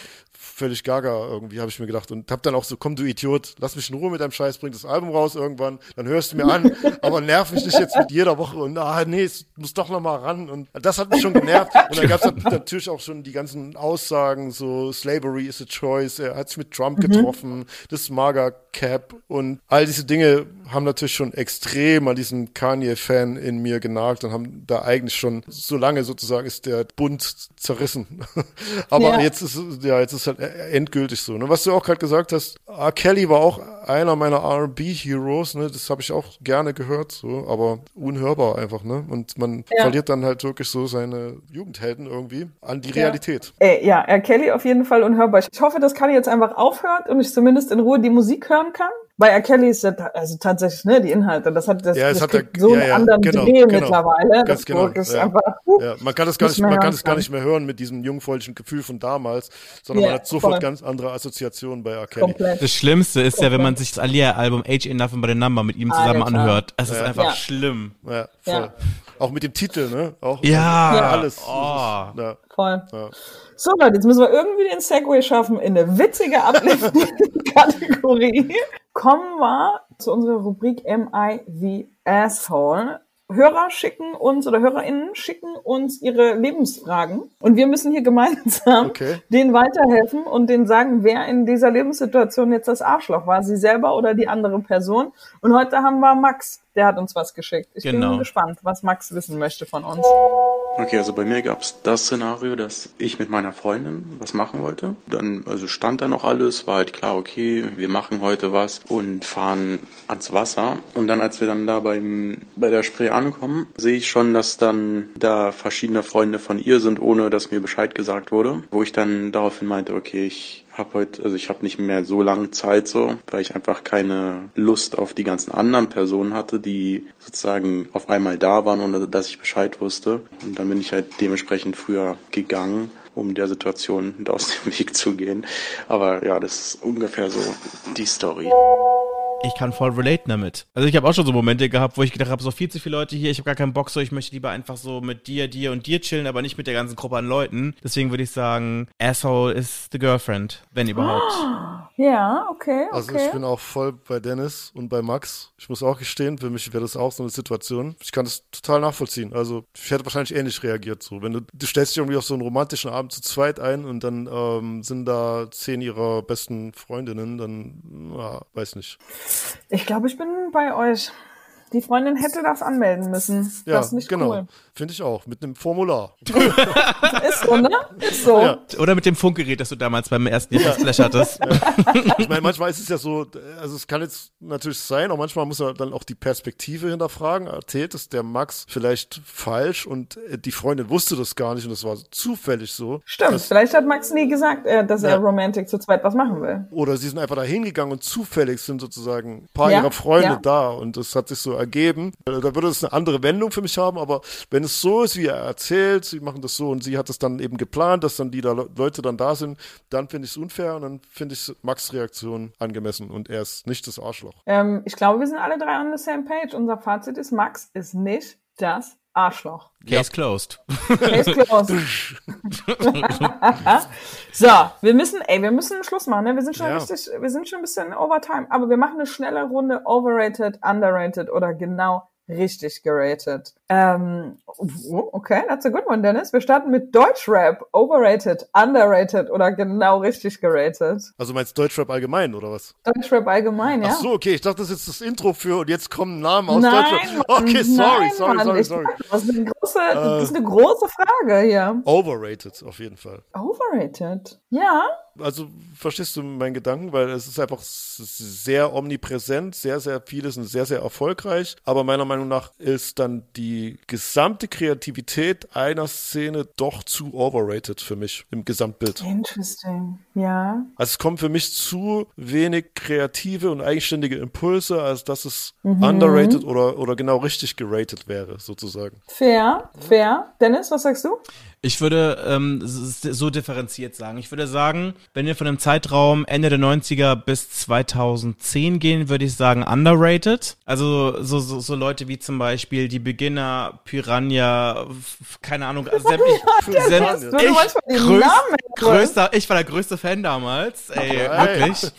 völlig gaga irgendwie, habe ich mir gedacht. Und hab dann auch so, komm du Idiot, lass mich in Ruhe mit deinem Scheiß, bring das Album raus irgendwann, dann hörst du mir an, *laughs* aber nerv mich nicht jetzt mit jeder Woche und ah nee, es muss doch noch mal ran. Und das hat mich schon genervt. Und dann gab es natürlich auch schon die ganzen Aussagen, so Slavery is a choice, er hat sich mit Trump getroffen, das Maga Cap und all diese Dinge haben natürlich schon extrem an diesen Kanye-Fan in mir genagt und haben da eigentlich schon, so lange sozusagen ist der Bund zerrissen. *laughs* aber Ja. jetzt ist es- ja, jetzt ist halt endgültig so. Ne? Was du auch gerade gesagt hast, R. Kelly war auch einer meiner R&B-Heroes, ne? Das habe ich auch gerne gehört, so, aber unhörbar einfach, ne? Und man Ja. verliert dann halt wirklich so seine Jugendhelden irgendwie an die Realität. Ey, ja, R. Kelly auf jeden Fall unhörbar. Ich hoffe, dass Kanye jetzt einfach aufhört und ich zumindest in Ruhe die Musik hören kann. Bei R. Kelly ist ja ta- also tatsächlich, ne, die Inhalte, das hat das, Ja, das hat kriegt so ja, einen ja, anderen genau, Dreh genau. mittlerweile. Ganz das genau, ist ja. einfach, uh, Ja, man kann das gar Nicht man kann hören es gar nicht mehr hören mit diesem jungfräulichen Gefühl von damals, sondern Ja, man hat sofort voll. ganz andere Assoziationen bei R. Kelly. komplett. Das Schlimmste ist ja, wenn man sich das Alia-Album Age Enough and by the Number mit ihm zusammen Alter. anhört. Es ist einfach Ja. schlimm. Ja. Ja. Auch mit dem Titel, ne? Auch Ja. also alles. Oh. Ja. Voll. Ja. So Leute, jetzt müssen wir irgendwie den Segway schaffen in eine witzige Uplifting-Kategorie. *laughs* Kommen wir zu unserer Rubrik Am I the Asshole? Hörer schicken uns oder HörerInnen schicken uns ihre Lebensfragen und wir müssen hier gemeinsam Okay. denen weiterhelfen und denen sagen, wer in dieser Lebenssituation jetzt das Arschloch war, sie selber oder die andere Person. Und heute haben wir Max, der hat uns was geschickt. Ich Genau. bin gespannt, was Max wissen möchte von uns. Okay, also bei mir gab es das Szenario, dass ich mit meiner Freundin was machen wollte. Dann, also stand da noch alles, war halt klar, okay, wir machen heute was und fahren ans Wasser. Und dann, als wir dann da beim, bei der Spree ankommen, sehe ich schon, dass dann da verschiedene Freunde von ihr sind, ohne dass mir Bescheid gesagt wurde. Wo ich dann daraufhin meinte, okay, ich habe heute, also ich habe nicht mehr so lange Zeit so, weil ich einfach keine Lust auf die ganzen anderen Personen hatte, die sozusagen auf einmal da waren, ohne dass ich Bescheid wusste. Und dann bin ich halt dementsprechend früher gegangen, um der Situation aus dem *laughs* Weg zu gehen. Aber ja, das ist ungefähr so die Story. Ich kann voll relaten damit. Also ich habe auch schon so Momente gehabt, wo ich gedacht habe, so viel zu viele Leute hier, ich habe gar keinen Bock so, ich möchte lieber einfach so mit dir, dir und dir chillen, aber nicht mit der ganzen Gruppe an Leuten. Deswegen würde ich sagen, Asshole ist the girlfriend, wenn überhaupt. Ja, okay, okay. Also ich bin auch voll bei Dennis und bei Max. Ich muss auch gestehen, für mich wäre das auch so eine Situation. Ich kann das total nachvollziehen. Also ich hätte wahrscheinlich ähnlich reagiert so. Wenn du, du stellst dich irgendwie auf so einen romantischen Abend zu zweit ein und dann ähm, sind da zehn ihrer besten Freundinnen, dann ja, weiß nicht. Ich glaube, ich bin bei euch. Die Freundin hätte das anmelden müssen. Ja, das ist nicht genau. cool. Finde ich auch. Mit einem Formular. *laughs* Ist so, ne? Ist so. Ja. Oder mit dem Funkgerät, das du damals beim ersten Jahr Splash hattest. Ich meine, manchmal ist es ja so, also es kann jetzt natürlich sein, aber manchmal muss er dann auch die Perspektive hinterfragen. Erzählt es der Max vielleicht falsch und äh, die Freundin wusste das gar nicht und das war zufällig so. Stimmt. Vielleicht hat Max nie gesagt, äh, dass Ja. er Romantic zu zweit was machen will. oder sie sind einfach da hingegangen und zufällig sind sozusagen ein paar Ja, ihrer Freunde ja. da und das hat sich so ergeben. Äh, Da würde es eine andere Wendung für mich haben, aber wenn es so ist, wie er erzählt, sie machen das so und sie hat es dann eben geplant, dass dann die da Le- Leute dann da sind, dann finde ich es unfair und dann finde ich Max Reaktion angemessen und er ist nicht das Arschloch. Ähm, ich glaube, wir sind alle drei on the same page. Unser Fazit ist, Max ist nicht das Arschloch. Case closed. Case closed. *laughs* so, wir müssen, ey, wir müssen einen Schluss machen. Ne? Wir sind schon Ja. richtig, wir sind schon ein bisschen overtime, aber wir machen eine schnelle Runde overrated, underrated oder genau richtig geratet. Ähm, oh, okay, that's a good one, Dennis. Wir starten mit Deutschrap, overrated, underrated oder genau richtig geratet. Also meinst Deutschrap allgemein oder was? Deutschrap allgemein, ja? Ach so, okay, ich dachte, das ist jetzt das Intro für und jetzt kommen Namen aus Nein, Deutschrap. Okay, sorry, nein, sorry, Mann. sorry, sorry. sag, Das ist eine große, das ist eine große Frage hier. Overrated auf jeden Fall. Overrated. Ja. Also verstehst du meinen Gedanken, weil es ist einfach sehr omnipräsent, sehr, sehr vieles und sehr, sehr erfolgreich. Aber meiner Meinung nach ist dann die gesamte Kreativität einer Szene doch zu overrated für mich im Gesamtbild. Interesting. Ja. Also es kommen für mich zu wenig kreative und eigenständige Impulse, als dass es Mhm. underrated oder, oder genau richtig geratet wäre, sozusagen. Fair, fair. Dennis, was sagst du? Ich würde ähm, so differenziert sagen. Ich würde sagen, wenn wir von dem Zeitraum Ende der 90er bis 2010 gehen, würde ich sagen underrated. Also so, so, so Leute wie zum Beispiel die Beginner, Piranha, keine Ahnung, also sämtlich, Piranha. sämt- Du ich, größ, größter, ich war der größte Fan damals, ey, Alright. wirklich.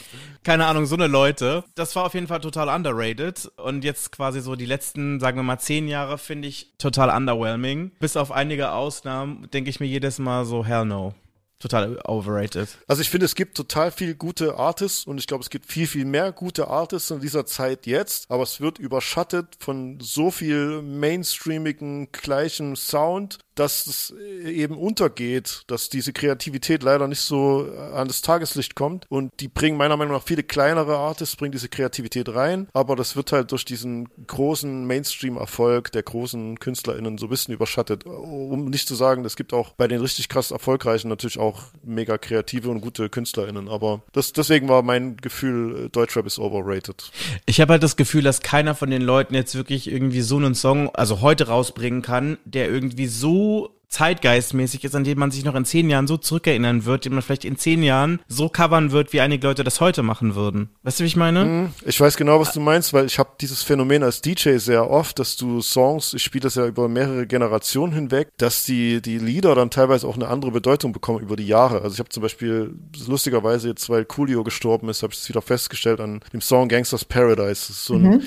Keine Ahnung, so eine Leute. Das war auf jeden Fall total underrated. Und jetzt quasi so die letzten, sagen wir mal, zehn Jahre finde ich total underwhelming. Bis auf einige Ausnahmen denke ich mir jedes Mal so, hell no. Total overrated. Also ich finde, es gibt total viel gute Artists und ich glaube, es gibt viel, viel mehr gute Artists in dieser Zeit jetzt, aber es wird überschattet von so viel mainstreamigen gleichen Sound, dass es eben untergeht, dass diese Kreativität leider nicht so an das Tageslicht kommt und die bringen meiner Meinung nach viele kleinere Artists, bringen diese Kreativität rein, aber das wird halt durch diesen großen Mainstream-Erfolg der großen KünstlerInnen so ein bisschen überschattet. Um nicht zu sagen, es gibt auch bei den richtig krass erfolgreichen natürlich auch mega kreative und gute KünstlerInnen, aber das, deswegen war mein Gefühl, äh, Deutschrap ist overrated. Ich habe halt das Gefühl, dass keiner von den Leuten jetzt wirklich irgendwie so einen Song, also heute rausbringen kann, der irgendwie so zeitgeistmäßig ist, an den man sich noch in zehn Jahren so zurückerinnern wird, den man vielleicht in zehn Jahren so covern wird, wie einige Leute das heute machen würden. Weißt du, wie ich meine? Ich weiß genau, was du meinst, weil ich habe dieses Phänomen als DJ sehr oft, dass du Songs, ich spiele das ja über mehrere Generationen hinweg, dass die, die Lieder dann teilweise auch eine andere Bedeutung bekommen über die Jahre. Also ich habe zum Beispiel lustigerweise jetzt, weil Coolio gestorben ist, habe ich es wieder festgestellt an dem Song Gangsters Paradise. Das ist so ein,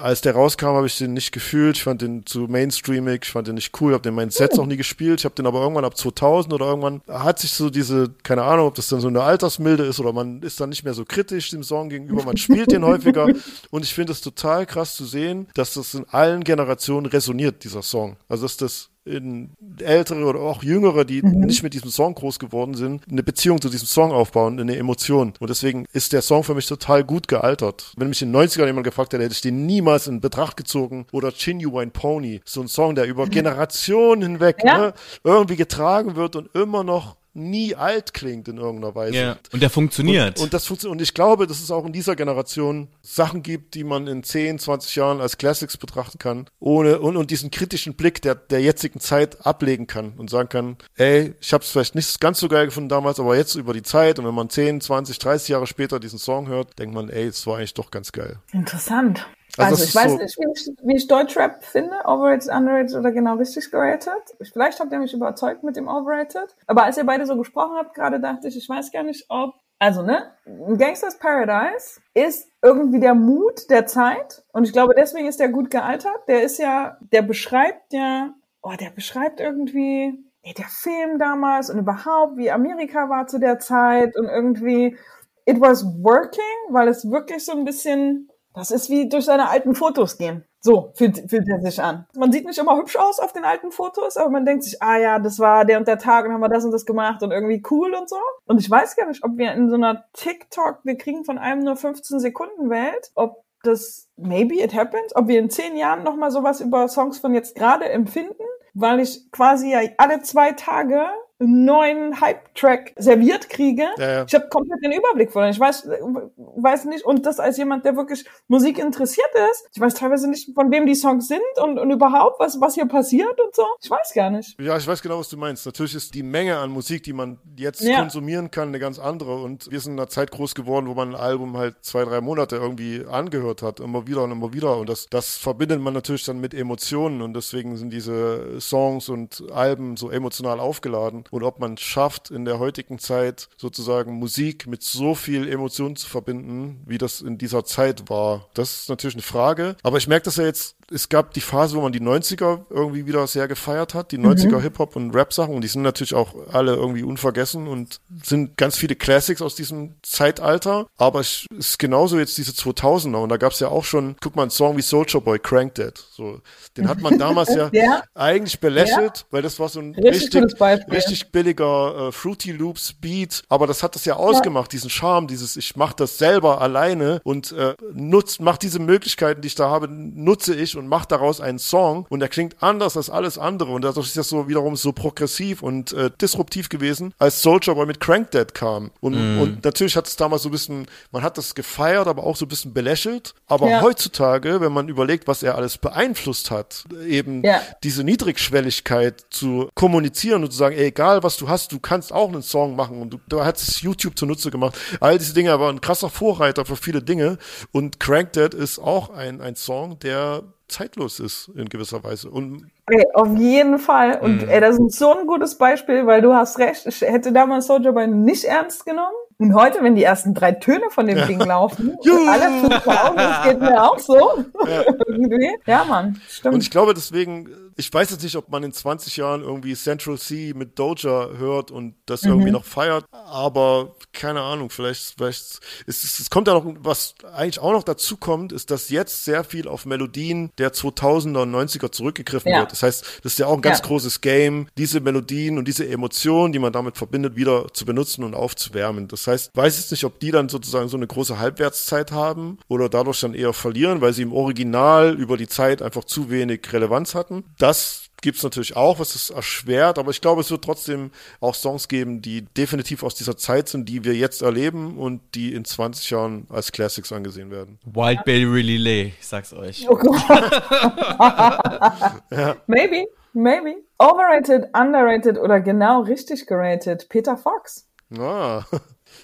Als der rauskam, habe ich den nicht gefühlt. Ich fand den zu mainstreamig, ich fand den nicht cool, habe den in meinen Sets auch nie gespielt. Ich habe den aber irgendwann ab 2000 oder irgendwann hat sich so diese, keine Ahnung, ob das dann so eine Altersmilde ist oder man ist dann nicht mehr so kritisch dem Song gegenüber, man spielt den *laughs* häufiger. Und ich finde es total krass zu sehen, dass das in allen Generationen resoniert, dieser Song. Also dass das ältere oder auch jüngere, die nicht mit diesem Song groß geworden sind, eine Beziehung zu diesem Song aufbauen, eine Emotion. Und deswegen ist der Song für mich total gut gealtert. Wenn mich in den 90ern jemand gefragt hätte, hätte ich den niemals in Betracht gezogen. Oder Genuine Pony, so ein Song, der über *laughs* Generationen hinweg Ja. ne, irgendwie getragen wird und immer noch nie alt klingt in irgendeiner Weise. Ja. Und der funktioniert. Und, und das funktioniert. Und ich glaube, dass es auch in dieser Generation Sachen gibt, die man in 10, 20 Jahren als Classics betrachten kann, ohne und, und diesen kritischen Blick der, der jetzigen Zeit ablegen kann und sagen kann, ey, ich habe es vielleicht nicht ganz so geil gefunden damals, aber jetzt über die Zeit und wenn man 10, 20, 30 Jahre später diesen Song hört, denkt man, ey, es war eigentlich doch ganz geil. Interessant. Also Also, ich weiß so- nicht, wie ich, wie ich Deutschrap finde, overrated, underrated oder genau richtig geratet. Vielleicht habt ihr mich überzeugt mit dem overrated. Aber als ihr beide so gesprochen habt, gerade dachte ich, ich weiß gar nicht, ob also, ne, Gangsters Paradise ist irgendwie der Mut der Zeit. Und ich glaube, deswegen ist der gut gealtert. Der ist ja, der beschreibt ja, oh, der beschreibt irgendwie, nee, der Film damals und überhaupt, wie Amerika war zu der Zeit und irgendwie, it was working, weil es wirklich so ein bisschen, das ist wie durch seine alten Fotos gehen. So fühlt, fühlt er sich an. Man sieht nicht immer hübsch aus auf den alten Fotos, aber man denkt sich, ah ja, das war der und der Tag und haben wir das und das gemacht und irgendwie cool und so. Und ich weiß gar nicht, ob wir in so einer TikTok, wir kriegen von einem nur 15 Sekunden Welt, ob das maybe it happens, ob wir in zehn Jahren nochmal sowas über Songs von jetzt gerade empfinden, weil ich quasi ja alle zwei Tage neuen Hype-Track serviert kriege, Ja, ja. ich habe komplett den Überblick verloren. Ich weiß, weiß nicht, und das als jemand, der wirklich Musik interessiert ist, ich weiß teilweise nicht, von wem die Songs sind und, und überhaupt, was, was hier passiert und so. Ich weiß gar nicht. Ja, ich weiß genau, was du meinst. Natürlich ist die Menge an Musik, die man jetzt Ja. konsumieren kann, eine ganz andere. Und wir sind in einer Zeit groß geworden, wo man ein Album halt zwei, drei Monate irgendwie angehört hat, immer wieder und immer wieder. Und das, das verbindet man natürlich dann mit Emotionen. Und deswegen sind diese Songs und Alben so emotional aufgeladen. Und ob man schafft, in der heutigen Zeit sozusagen Musik mit so viel Emotionen zu verbinden, wie das in dieser Zeit war, das ist natürlich eine Frage. Aber ich merke das ja jetzt, es gab die Phase, wo man die 90er irgendwie wieder sehr gefeiert hat, die 90er Hip-Hop und Rap-Sachen. Und die sind natürlich auch alle irgendwie unvergessen und sind ganz viele Classics aus diesem Zeitalter. Aber es ist genauso jetzt diese 2000er. Und da gab es ja auch schon, guck mal, einen Song wie Soldier Boy, Crank Dead. So, den hat man damals *laughs* ja, Ja. eigentlich belächelt, weil das war so ein Richtig richtig, richtig billiger äh, Fruity Loops Beat. Aber das hat das ja ausgemacht, diesen Charme, dieses ich mache das selber alleine und äh, nutzt, mach diese Möglichkeiten, die ich da habe, nutze ich und mach daraus einen Song und der klingt anders als alles andere und dadurch ist das so wiederum so progressiv und äh, disruptiv gewesen, als Soldier Boy mit Crank Dead kam. Und, und natürlich hat es damals so ein bisschen, man hat das gefeiert, aber auch so ein bisschen belächelt. Aber Ja. heutzutage, wenn man überlegt, was er alles beeinflusst hat, eben Ja. diese Niedrigschwelligkeit zu kommunizieren und zu sagen, ey, egal was du hast, du kannst auch einen Song machen und du, du hast es YouTube zunutze gemacht. All diese Dinge, er war ein krasser Vorreiter für viele Dinge und Crank Dead ist auch ein, ein Song, der zeitlos ist in gewisser Weise. Und Ey, auf jeden Fall. Und ey, das ist so ein gutes Beispiel, weil du hast recht. Ich hätte damals Soldier Boy nicht ernst genommen. Und heute, wenn die ersten drei Töne von dem Ding laufen, *laughs* alle fünf Augen, das geht mir auch so. *laughs* Irgendwie. Ja, Mann, stimmt. Und ich glaube deswegen, ich weiß jetzt nicht, ob man in 20 Jahren irgendwie Central C mit Doja hört und das irgendwie noch feiert, aber keine Ahnung, vielleicht, vielleicht, es, es, es kommt ja noch, was eigentlich auch noch dazu kommt, ist, dass jetzt sehr viel auf Melodien der 2000er und 90er zurückgegriffen Ja. wird. Das heißt, das ist ja auch ein ganz Ja. großes Game, diese Melodien und diese Emotionen, die man damit verbindet, wieder zu benutzen und aufzuwärmen. Das heißt, weiß jetzt nicht, ob die dann sozusagen so eine große Halbwertszeit haben oder dadurch dann eher verlieren, weil sie im Original über die Zeit einfach zu wenig Relevanz hatten. Das gibt's natürlich auch, was es erschwert, aber ich glaube, es wird trotzdem auch Songs geben, die definitiv aus dieser Zeit sind, die wir jetzt erleben und die in 20 Jahren als Classics angesehen werden. Wildberry Relay, ich sag's euch. Oh Gott. *laughs* Maybe, maybe. Overrated, underrated oder genau richtig gerated. Peter Fox. Ah,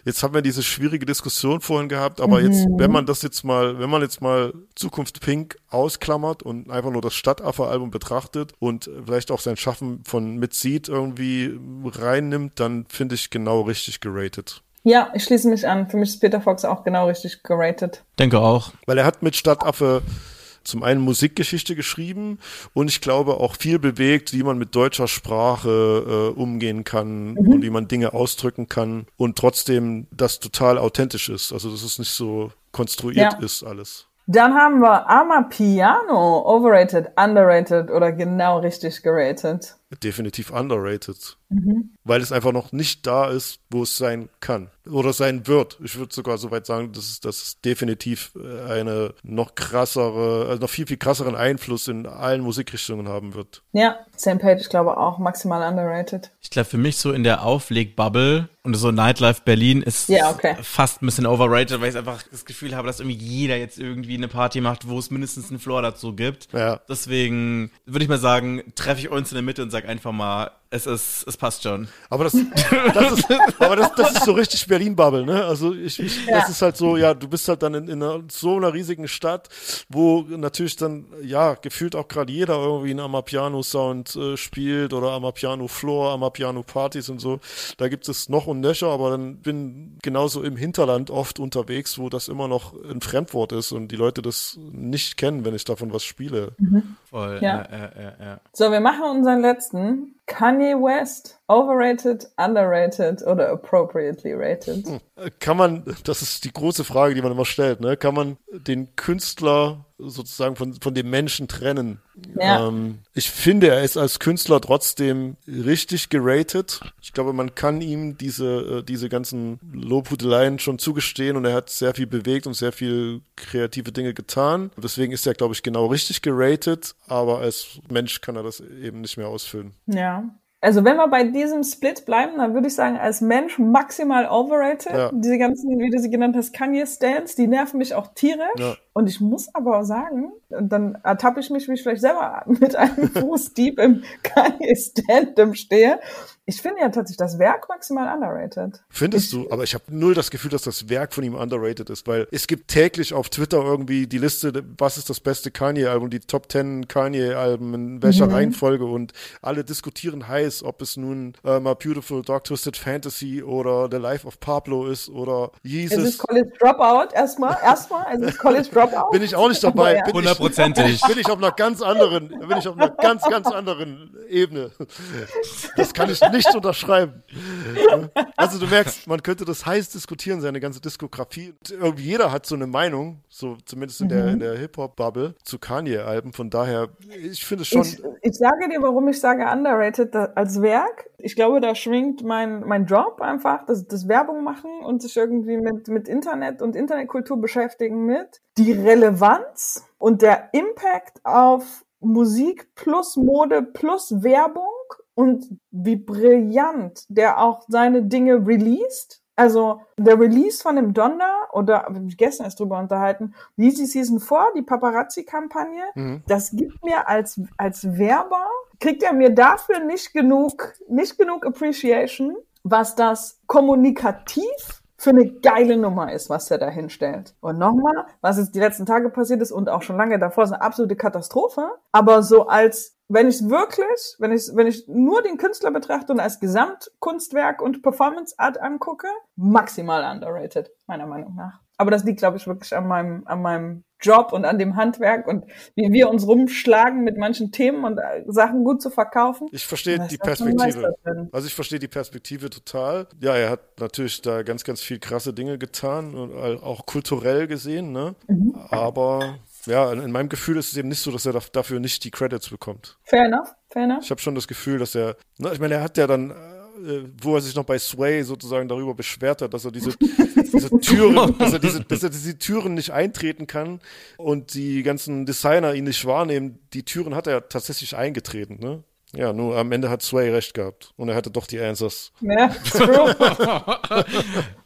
jetzt haben wir diese schwierige Diskussion vorhin gehabt, aber jetzt, wenn man das jetzt mal, wenn man jetzt mal Zukunft Pink ausklammert und einfach nur das Stadtaffe-Album betrachtet und vielleicht auch sein Schaffen von Mit Seed irgendwie reinnimmt, dann finde ich genau richtig geratet. Ja, ich schließe mich an. Für mich ist Peter Fox auch genau richtig geratet. Denke auch. Weil er hat mit Stadtaffe zum einen Musikgeschichte geschrieben und ich glaube auch viel bewegt, wie man mit deutscher Sprache äh, umgehen kann und wie man Dinge ausdrücken kann und trotzdem das total authentisch ist. Also dass es nicht so konstruiert Ja. ist alles. Dann haben wir Amapiano. Overrated, underrated oder genau richtig geratet. Definitiv underrated. Weil es einfach noch nicht da ist, wo es sein kann. Oder sein wird. Ich würde sogar so weit sagen, dass es, dass es definitiv äh, eine noch krassere, also noch viel, viel krasseren Einfluss in allen Musikrichtungen haben wird. Ja, Sam Page, ich glaube auch maximal underrated. Ich glaube, für mich so in der Auflegbubble und so Nightlife Berlin ist Ja, okay. fast ein bisschen overrated, weil ich einfach das Gefühl habe, dass irgendwie jeder jetzt irgendwie eine Party macht, wo es mindestens einen Floor dazu gibt. Ja. Deswegen würde ich mal sagen, treffe ich uns in der Mitte und sag einfach mal, es ist, es passt schon. Aber das, das ist, aber das, das ist so richtig Berlin-Bubble, ne? Also ich, ich Ja. das ist halt so, ja, du bist halt dann in, in einer, so einer riesigen Stadt, wo natürlich dann, ja, gefühlt auch gerade jeder irgendwie einen Amapiano-Sound äh, spielt oder Amapiano-Floor, Amapiano-Partys und so. Da gibt es noch und nöcher, aber dann bin genauso im Hinterland oft unterwegs, wo das immer noch ein Fremdwort ist und die Leute das nicht kennen, wenn ich davon was spiele. Voll. Ja. Ja, ja, ja, ja. So, wir machen unseren letzten. Kanye West. Overrated, underrated oder appropriately rated? Kann man, das ist die große Frage, die man immer stellt, ne? Kann man den Künstler sozusagen von, von dem Menschen trennen? Ja. Ähm, ich finde, er ist als Künstler trotzdem richtig geratet. Ich glaube, man kann ihm diese, äh, diese ganzen Lobhudeleien schon zugestehen und er hat sehr viel bewegt und sehr viel kreative Dinge getan. Deswegen ist er, glaube ich, genau richtig geratet, aber als Mensch kann er das eben nicht mehr ausfüllen. Ja. Also wenn wir bei diesem Split bleiben, dann würde ich sagen, als Mensch maximal overrated. Ja. Diese ganzen, wie du sie genannt hast, Kanye-Stans, die nerven mich auch tierisch. Ja. Und ich muss aber sagen, und dann ertappe ich mich, wie ich vielleicht selber mit einem *laughs* Fuß deep im Kanye-Standem stehe. Ich finde ja tatsächlich das Werk maximal underrated. Findest du? Aber ich habe null das Gefühl, dass das Werk von ihm underrated ist, weil es gibt täglich auf Twitter irgendwie die Liste, was ist das beste Kanye-Album, die Top 10 Kanye-Alben, in welcher Mhm. Reihenfolge und alle diskutieren heiß, ob es nun äh, My Beautiful Dark Twisted Fantasy oder The Life of Pablo ist oder Es Jesus. ist College Dropout erstmal, erstmal, es ist College *laughs* Dropout. Bin ich auch nicht dabei. Ja. Bin ich- Hundertprozentig. *laughs* Bin ich auf einer ganz anderen, bin ich auf einer ganz, ganz anderen Ebene. Das kann ich nicht unterschreiben. Also du merkst, man könnte das heiß diskutieren, seine ganze Diskografie. Irgendwie jeder hat so eine Meinung, so zumindest in der, in der Hip-Hop-Bubble zu Kanye-Alben. Von daher, ich finde es schon. Ich, ich sage dir, warum ich sage underrated als Werk. Ich glaube, da schwingt mein, mein Job einfach, das, das Werbung machen und sich irgendwie mit, mit Internet und Internetkultur beschäftigen mit. Die Relevanz und der Impact auf Musik plus Mode plus Werbung und wie brillant der auch seine Dinge released. Also der Release von dem Donda oder wir haben gestern erst drüber unterhalten, Yeezy Season 4, die Paparazzi-Kampagne, Mhm. das gibt mir als, als Werber, kriegt er mir dafür nicht genug, nicht genug Appreciation, was das kommunikativ für eine geile Nummer ist, was er da hinstellt. Und nochmal, was jetzt die letzten Tage passiert ist und auch schon lange davor, ist eine absolute Katastrophe. Aber so als, wenn ich wirklich, wenn ich, wenn ich nur den Künstler betrachte und als Gesamtkunstwerk und Performance Art angucke, maximal underrated, meiner Meinung nach. Aber das liegt, glaube ich, wirklich an meinem, an meinem Job und an dem Handwerk und wie wir uns rumschlagen mit manchen Themen und äh, Sachen gut zu verkaufen. Ich verstehe die Perspektive. Also ich verstehe die Perspektive total. Ja, er hat natürlich da ganz, ganz viel krasse Dinge getan und auch kulturell gesehen, ne? Mhm. Aber ja, in meinem Gefühl ist es eben nicht so, dass er daf- dafür nicht die Credits bekommt. Fair enough, fair enough. Ich habe schon das Gefühl, dass er, na, ich meine, er hat ja dann, äh, wo er sich noch bei Sway sozusagen darüber beschwert hat, dass er diese, *laughs* diese Türen, dass er diese, dass er diese Türen nicht eintreten kann und die ganzen Designer ihn nicht wahrnehmen, die Türen hat er tatsächlich eingetreten, ne? Ja, nur am Ende hat Sway recht gehabt und er hatte doch die Answers. Ja, true. *laughs*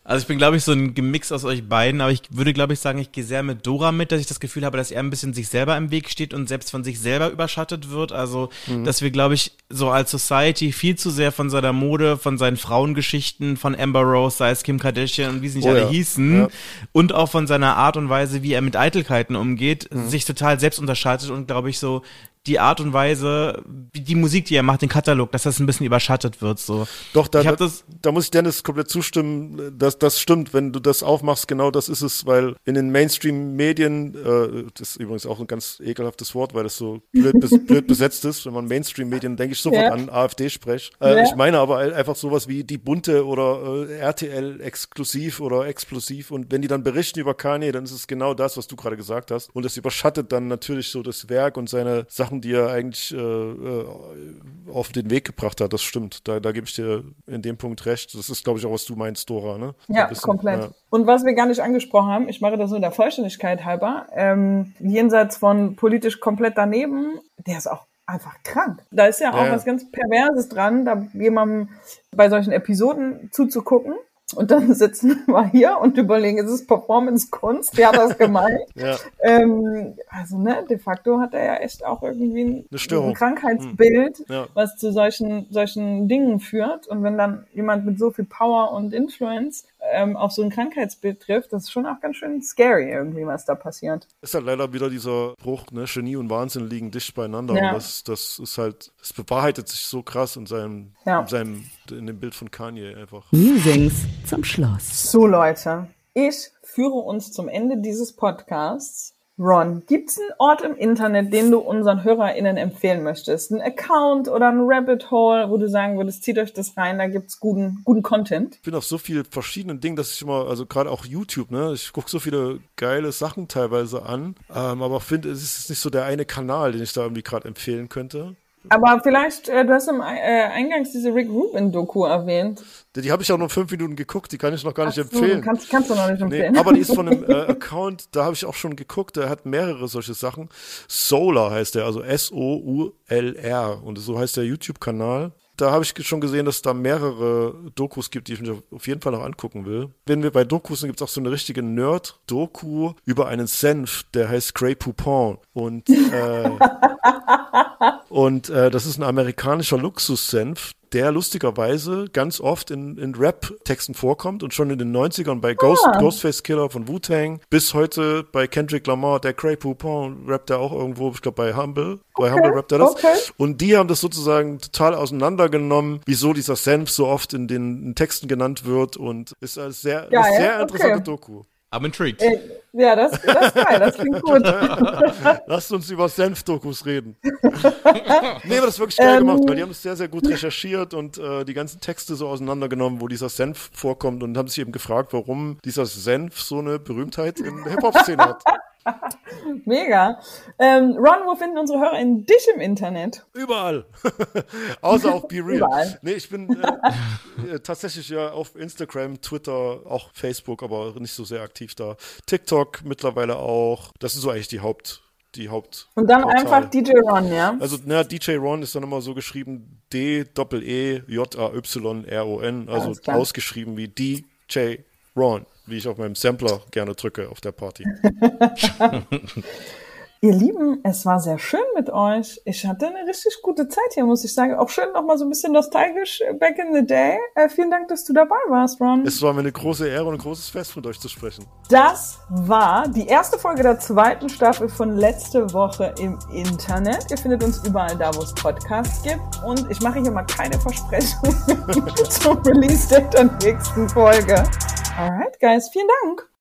Also ich bin, glaube ich, so ein Gemix aus euch beiden, aber ich würde, glaube ich, sagen, ich gehe sehr mit Dora mit, dass ich das Gefühl habe, dass er ein bisschen sich selber im Weg steht und selbst von sich selber überschattet wird. Also, Mhm. dass wir, glaube ich, so als Society viel zu sehr von seiner Mode, von seinen Frauengeschichten, von Amber Rose, sei es Kim Kardashian und wie sie nicht Oh alle ja. hießen, Ja. und auch von seiner Art und Weise, wie er mit Eitelkeiten umgeht, Mhm. sich total selbst unterschattet und, glaube ich, so die Art und Weise, wie die Musik, die er macht, den Katalog, dass das ein bisschen überschattet wird, so. Doch, da, Ich hab da, das- da muss ich Dennis komplett zustimmen. Das, das stimmt, wenn du das aufmachst, genau das ist es, weil in den Mainstream-Medien, äh, das ist übrigens auch ein ganz ekelhaftes Wort, weil das so blöd, bes *laughs* blöd besetzt ist. Wenn man Mainstream-Medien, denke ich sofort Ja. an AfD-Sprech. Äh, Ja. Ich meine aber einfach sowas wie die Bunte oder äh, RTL exklusiv oder explosiv. Und wenn die dann berichten über Kanye, dann ist es genau das, was du gerade gesagt hast. Und es überschattet dann natürlich so das Werk und seine Sachen, die er eigentlich äh, äh, auf den Weg gebracht hat. Das stimmt. Da, da gebe ich dir in dem Punkt recht. Das ist, glaube ich, auch, was du meinst, Dora, ne? Ja, bisschen, komplett. ja. Und was wir gar nicht angesprochen haben, ich mache das nur der Vollständigkeit halber, ähm, jenseits von politisch komplett daneben, der ist auch einfach krank. Da ist ja auch Ja. was ganz Perverses dran, da jemandem bei solchen Episoden zuzugucken. Und dann *laughs* sitzen wir hier und überlegen, ist es Performance-Kunst? Wer hat das gemeint? *laughs* Ja. ähm, also, ne, de facto hat er ja echt auch irgendwie ein, ein Krankheitsbild, Ja. was zu solchen, solchen Dingen führt. Und wenn dann jemand mit so viel Power und Influence ähm, auf so ein Krankheitsbild trifft, das ist schon auch ganz schön scary irgendwie, was da passiert. Ist halt leider wieder dieser Bruch, ne? Genie und Wahnsinn liegen dicht beieinander. Ja. Und das, das ist halt, es bewahrheitet sich so krass in seinem, Ja. in seinem, in dem Bild von Kanye einfach. Musings zum Schluss. So, Leute, ich führe uns zum Ende dieses Podcasts. Ron, gibt's einen Ort im Internet, den du unseren HörerInnen empfehlen möchtest? Ein Account oder ein Rabbit Hole, wo du sagen würdest, zieht euch das rein, da gibt's guten, guten Content. Ich bin auf so vielen verschiedenen Dingen, dass ich immer, also gerade auch YouTube, ne, ich gucke so viele geile Sachen teilweise an, ähm, aber finde, es ist nicht so der eine Kanal, den ich da irgendwie gerade empfehlen könnte. Aber vielleicht, äh, du hast im äh, Eingangs diese Rick Rubin-Doku erwähnt. Die, habe ich auch nur fünf Minuten geguckt, die kann ich noch gar nicht so, empfehlen. kannst, kannst du noch nicht Nee, empfehlen. aber die ist von einem *laughs* äh, Account, da habe ich auch schon geguckt, der hat mehrere solche Sachen. Solar heißt der, also S-O-U-L-R und so heißt der YouTube-Kanal. Da habe ich schon gesehen, dass es da mehrere Dokus gibt, die ich mir auf jeden Fall noch angucken will. Wenn wir bei Dokus sind, gibt es auch so eine richtige Nerd-Doku über einen Senf, der heißt Grey Poupon. Und, äh, *laughs* und äh, das ist ein amerikanischer Luxussenf, der lustigerweise ganz oft in, in Rap-Texten vorkommt und schon in den 90ern bei Ghost, Ah. Ghostface Killer von Wu-Tang bis heute bei Kendrick Lamar, der Grey Poupon rappt er auch irgendwo, ich glaube bei Humble, bei Humble rappt er das. okay. Und die haben das sozusagen total auseinandergenommen, wieso dieser Senf so oft in den in Texten genannt wird und ist eine sehr, eine sehr interessante okay. Doku. I'm intrigued. Äh, Ja, das, das ist geil, das klingt gut. *laughs* Lasst uns über Senf-Dokus reden. *laughs* nee, aber das ist wirklich geil Ähm. gemacht, weil die haben es sehr, sehr gut recherchiert und äh, die ganzen Texte so auseinandergenommen, wo dieser Senf vorkommt und haben sich eben gefragt, warum dieser Senf so eine Berühmtheit in der Hip-Hop-Szene hat. *laughs* *laughs* Mega. Ähm, Ron, wo finden unsere Hörer in dich im Internet? Überall. *laughs* Außer auf Be Real. Überall. Nee, ich bin äh, *laughs* äh, tatsächlich ja auf Instagram, Twitter, auch Facebook, aber nicht so sehr aktiv da. TikTok mittlerweile auch. Das sind so eigentlich die Haupt, die Haupt. Und dann Portale. einfach DJ Ron, ja? Also, na, DJ Ron ist dann immer so geschrieben D-E-E-J-A-Y-R-O-N, also ausgeschrieben wie DJ Ron, wie ich auf meinem Sampler gerne drücke auf der Party. *laughs* Ihr Lieben, es war sehr schön mit euch. Ich hatte eine richtig gute Zeit hier, muss ich sagen. Auch schön nochmal so ein bisschen nostalgisch äh, back in the day. Äh, vielen Dank, dass du dabei warst, Ron. Es war mir eine große Ehre und ein großes Fest, mit euch zu sprechen. Das war die erste Folge der zweiten Staffel von letzte Woche im Internet. Ihr findet uns überall da, wo es Podcasts gibt. Und ich mache hier mal keine Versprechungen *laughs* zum Release-Date der nächsten Folge. Alright, guys, vielen Dank.